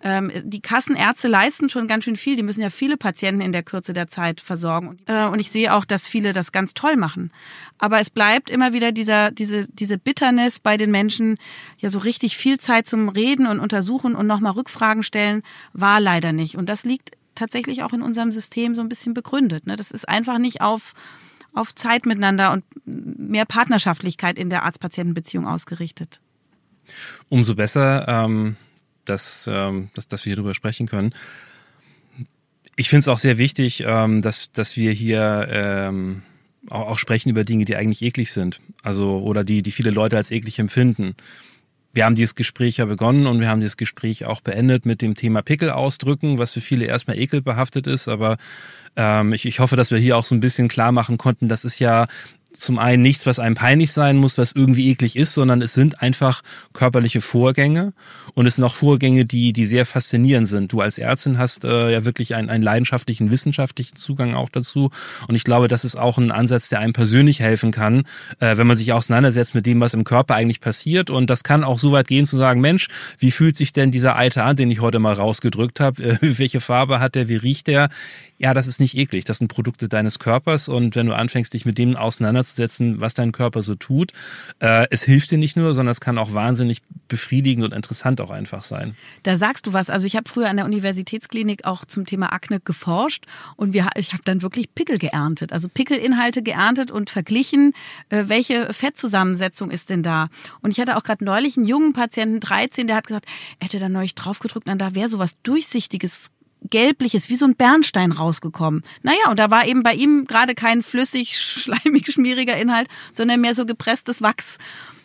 Ähm, die Kassenärzte leisten schon ganz schön viel. Die müssen ja viele Patienten in der Kürze der Zeit versorgen. Äh, und ich sehe auch, dass viele das ganz toll machen. Aber es bleibt immer wieder dieser, diese, diese Bitternis bei den Menschen, ja so richtig viel Zeit zum Reden und Untersuchen und nochmal Rückfragen stellen, war leider nicht. Und das liegt tatsächlich auch in unserem System so ein bisschen begründet. Ne? Das ist einfach nicht auf auf Zeit miteinander und mehr Partnerschaftlichkeit in der Arzt-Patienten-Beziehung ausgerichtet. Umso besser, ähm, dass, ähm, dass, dass wir hier drüber sprechen können. Ich finde es auch sehr wichtig, ähm, dass, dass wir hier ähm, auch, auch sprechen über Dinge, die eigentlich eklig sind. Also, oder die, die viele Leute als eklig empfinden wir haben dieses Gespräch ja begonnen und wir haben dieses Gespräch auch beendet mit dem Thema Pickel ausdrücken, was für viele erstmal ekelbehaftet ist, aber ähm, ich, ich hoffe, dass wir hier auch so ein bisschen klar machen konnten, das ist ja zum einen nichts, was einem peinlich sein muss, was irgendwie eklig ist, sondern es sind einfach körperliche Vorgänge und es sind auch Vorgänge, die, die sehr faszinierend sind. Du als Ärztin hast äh, ja wirklich einen, einen leidenschaftlichen, wissenschaftlichen Zugang auch dazu und ich glaube, das ist auch ein Ansatz, der einem persönlich helfen kann, äh, wenn man sich auseinandersetzt mit dem, was im Körper eigentlich passiert und das kann auch so weit gehen zu sagen, Mensch, wie fühlt sich denn dieser Eiter an, den ich heute mal rausgedrückt habe? Äh, welche Farbe hat der? Wie riecht der? Ja, das ist nicht eklig. Das sind Produkte deines Körpers und wenn du anfängst, dich mit dem auseinanderzusetzen, was dein Körper so tut, äh, es hilft dir nicht nur, sondern es kann auch wahnsinnig befriedigend und interessant auch einfach sein. Da sagst du was. Also ich habe früher an der Universitätsklinik auch zum Thema Akne geforscht und wir, ich habe dann wirklich Pickel geerntet, also Pickelinhalte geerntet und verglichen, äh, welche Fettzusammensetzung ist denn da. Und ich hatte auch gerade neulich einen jungen Patienten, 13, der hat gesagt, er hätte da neulich draufgedrückt, dann da wäre sowas Durchsichtiges gelbliches, wie so ein Bernstein rausgekommen. Naja, und da war eben bei ihm gerade kein flüssig, schleimig, schmieriger Inhalt, sondern mehr so gepresstes Wachs.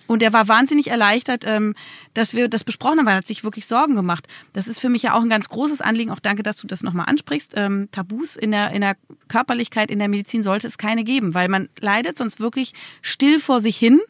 Und er war wahnsinnig erleichtert, ähm, dass wir das besprochen haben, weil er hat sich wirklich Sorgen gemacht. Das ist für mich ja auch ein ganz großes Anliegen. Auch danke, dass du das nochmal ansprichst. Ähm, Tabus in der, in der Körperlichkeit, in der Medizin sollte es keine geben, weil man leidet sonst wirklich still vor sich hin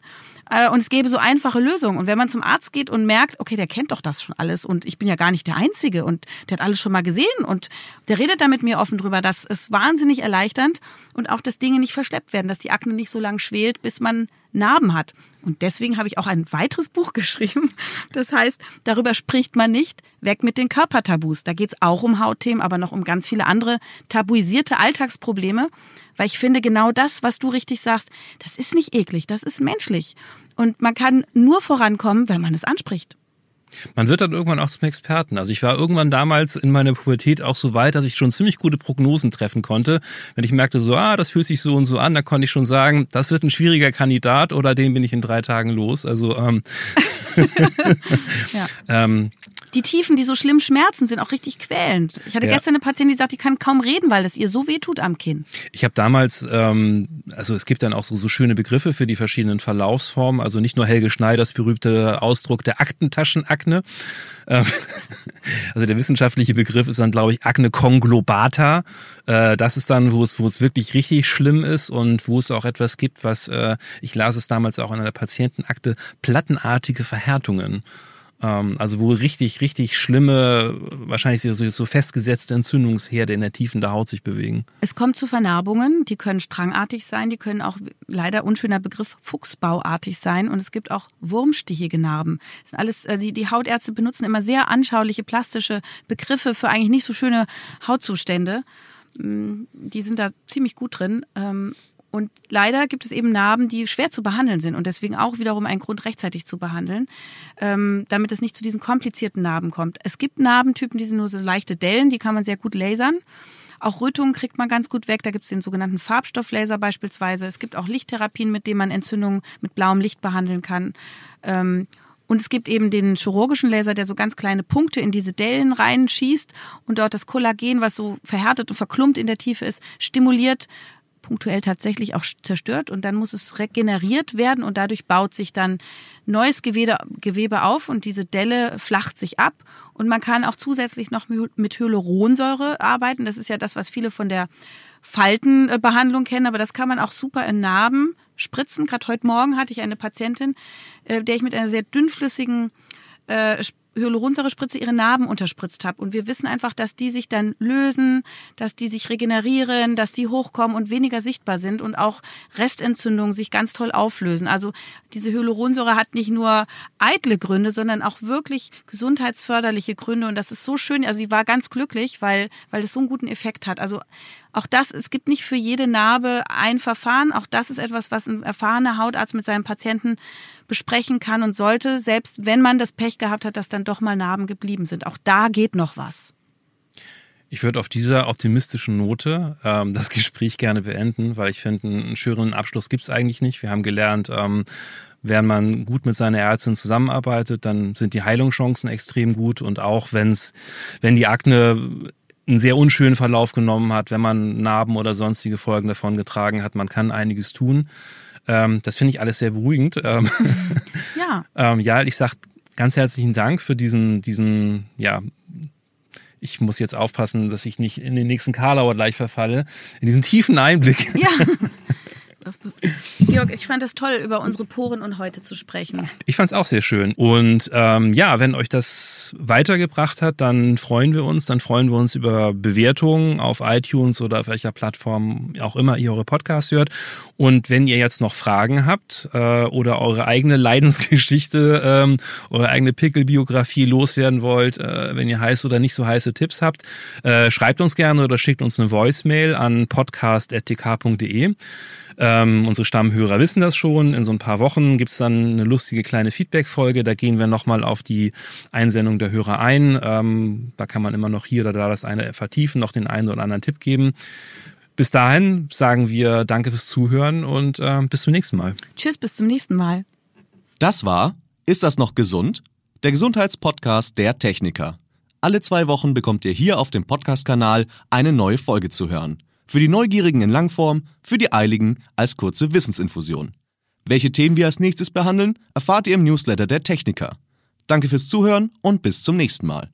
und es gäbe so einfache Lösungen. Und wenn man zum Arzt geht und merkt, okay, der kennt doch das schon alles und ich bin ja gar nicht der Einzige und der hat alles schon mal gesehen und der redet da mit mir offen drüber, das ist wahnsinnig erleichternd und auch, dass Dinge nicht verschleppt werden, dass die Akne nicht so lang schwelt, bis man Narben hat. Und deswegen habe ich auch ein weiteres Buch geschrieben. Das heißt, darüber spricht man nicht. Weg mit den Körpertabus. Da geht es auch um Hautthemen, aber noch um ganz viele andere tabuisierte Alltagsprobleme. Weil ich finde, genau das, was du richtig sagst, das ist nicht eklig, das ist menschlich. Und man kann nur vorankommen, wenn man es anspricht. Man wird dann irgendwann auch zum Experten. Also ich war irgendwann damals in meiner Pubertät auch so weit, dass ich schon ziemlich gute Prognosen treffen konnte. Wenn ich merkte, so, ah, das fühlt sich so und so an, dann konnte ich schon sagen, das wird ein schwieriger Kandidat oder den bin ich in drei Tagen los. Also ähm, ja. ähm, die Tiefen, die so schlimm schmerzen, sind auch richtig quälend. Ich hatte ja. gestern eine Patientin, die sagt, die kann kaum reden, weil das ihr so weh tut am Kinn. Ich habe damals, ähm, also es gibt dann auch so, so schöne Begriffe für die verschiedenen Verlaufsformen. Also nicht nur Helge Schneiders berühmte Ausdruck der Aktentaschenakne. Ähm, also der wissenschaftliche Begriff ist dann, glaube ich, Akne conglobata. Äh, das ist dann, wo es, wo es wirklich richtig schlimm ist und wo es auch etwas gibt, was, äh, ich las es damals auch in einer Patientenakte, plattenartige Verhärtungen. Ähm, also wo richtig, richtig schlimme, wahrscheinlich so, so festgesetzte Entzündungsherde in der Tiefen der Haut sich bewegen. Es kommt zu Vernarbungen, die können strangartig sein, die können auch, leider unschöner Begriff, fuchsbauartig sein und es gibt auch wurmstichige Narben. Das sind alles, also die Hautärzte benutzen immer sehr anschauliche, plastische Begriffe für eigentlich nicht so schöne Hautzustände. Mm, die sind da ziemlich gut drin. Und leider gibt es eben Narben, die schwer zu behandeln sind und deswegen auch wiederum ein Grund, rechtzeitig zu behandeln, ähm, damit es nicht zu diesen komplizierten Narben kommt. Es gibt Narbentypen, die sind nur so leichte Dellen, die kann man sehr gut lasern. Auch Rötungen kriegt man ganz gut weg. Da gibt es den sogenannten Farbstofflaser beispielsweise. Es gibt auch Lichttherapien, mit denen man Entzündungen mit blauem Licht behandeln kann. Ähm, und es gibt eben den chirurgischen Laser, der so ganz kleine Punkte in diese Dellen reinschießt und dort das Kollagen, was so verhärtet und verklumpt in der Tiefe ist, stimuliert punktuell tatsächlich auch zerstört und dann muss es regeneriert werden und dadurch baut sich dann neues Gewebe, Gewebe auf und diese Delle flacht sich ab und man kann auch zusätzlich noch mit Hyaluronsäure arbeiten. Das ist ja das, was viele von der Faltenbehandlung kennen, aber das kann man auch super in Narben spritzen. Gerade heute Morgen hatte ich eine Patientin, äh, der ich mit einer sehr dünnflüssigen äh, Hyaluronsäurespritze ihre Narben unterspritzt habe. Und wir wissen einfach, dass die sich dann lösen, dass die sich regenerieren, dass die hochkommen und weniger sichtbar sind und auch Restentzündungen sich ganz toll auflösen. Also diese Hyaluronsäure hat nicht nur eitle Gründe, sondern auch wirklich gesundheitsförderliche Gründe. Und das ist so schön. Also sie war ganz glücklich, weil, weil es so einen guten Effekt hat. Also auch das, es gibt nicht für jede Narbe ein Verfahren. Auch das ist etwas, was ein erfahrener Hautarzt mit seinem Patienten besprechen kann und sollte, selbst wenn man das Pech gehabt hat, dass dann doch mal Narben geblieben sind. Auch da geht noch was. Ich würde auf dieser optimistischen Note ähm, das Gespräch gerne beenden, weil ich finde, einen schöneren Abschluss gibt es eigentlich nicht. Wir haben gelernt, ähm, wenn man gut mit seiner Ärztin zusammenarbeitet, dann sind die Heilungschancen extrem gut und auch wenn's, wenn die Akne einen sehr unschönen Verlauf genommen hat, wenn man Narben oder sonstige Folgen davon getragen hat. Man kann einiges tun. Ähm, das finde ich alles sehr beruhigend. Ähm, ja. ähm, ja, ich sage ganz herzlichen Dank für diesen, diesen, ja, ich muss jetzt aufpassen, dass ich nicht in den nächsten Karlauer gleich verfalle, in diesen tiefen Einblick. Ja. Georg, ich fand es toll, über unsere Poren und heute zu sprechen. Ich fand es auch sehr schön. Und ähm, ja, wenn euch das weitergebracht hat, dann freuen wir uns. Dann freuen wir uns über Bewertungen auf iTunes oder auf welcher Plattform auch immer ihr eure Podcasts hört. Und wenn ihr jetzt noch Fragen habt äh, oder eure eigene Leidensgeschichte, ähm, eure eigene Pickelbiografie loswerden wollt, äh, wenn ihr heiß oder nicht so heiße Tipps habt, äh, schreibt uns gerne oder schickt uns eine Voicemail an podcast.tk.de. Ähm, unsere Stammhörer wissen das schon. In so ein paar Wochen gibt's dann eine lustige kleine Feedback-Folge. Da gehen wir nochmal auf die Einsendung der Hörer ein. Ähm, da kann man immer noch hier oder da das eine vertiefen, noch den einen oder anderen Tipp geben. Bis dahin sagen wir Danke fürs Zuhören und äh, bis zum nächsten Mal. Tschüss, bis zum nächsten Mal. Das war Ist das noch gesund? Der Gesundheitspodcast der Techniker. Alle zwei Wochen bekommt ihr hier auf dem Podcast-Kanal eine neue Folge zu hören. Für die Neugierigen in Langform, für die Eiligen als kurze Wissensinfusion. Welche Themen wir als nächstes behandeln, erfahrt ihr im Newsletter der Techniker. Danke fürs Zuhören und bis zum nächsten Mal.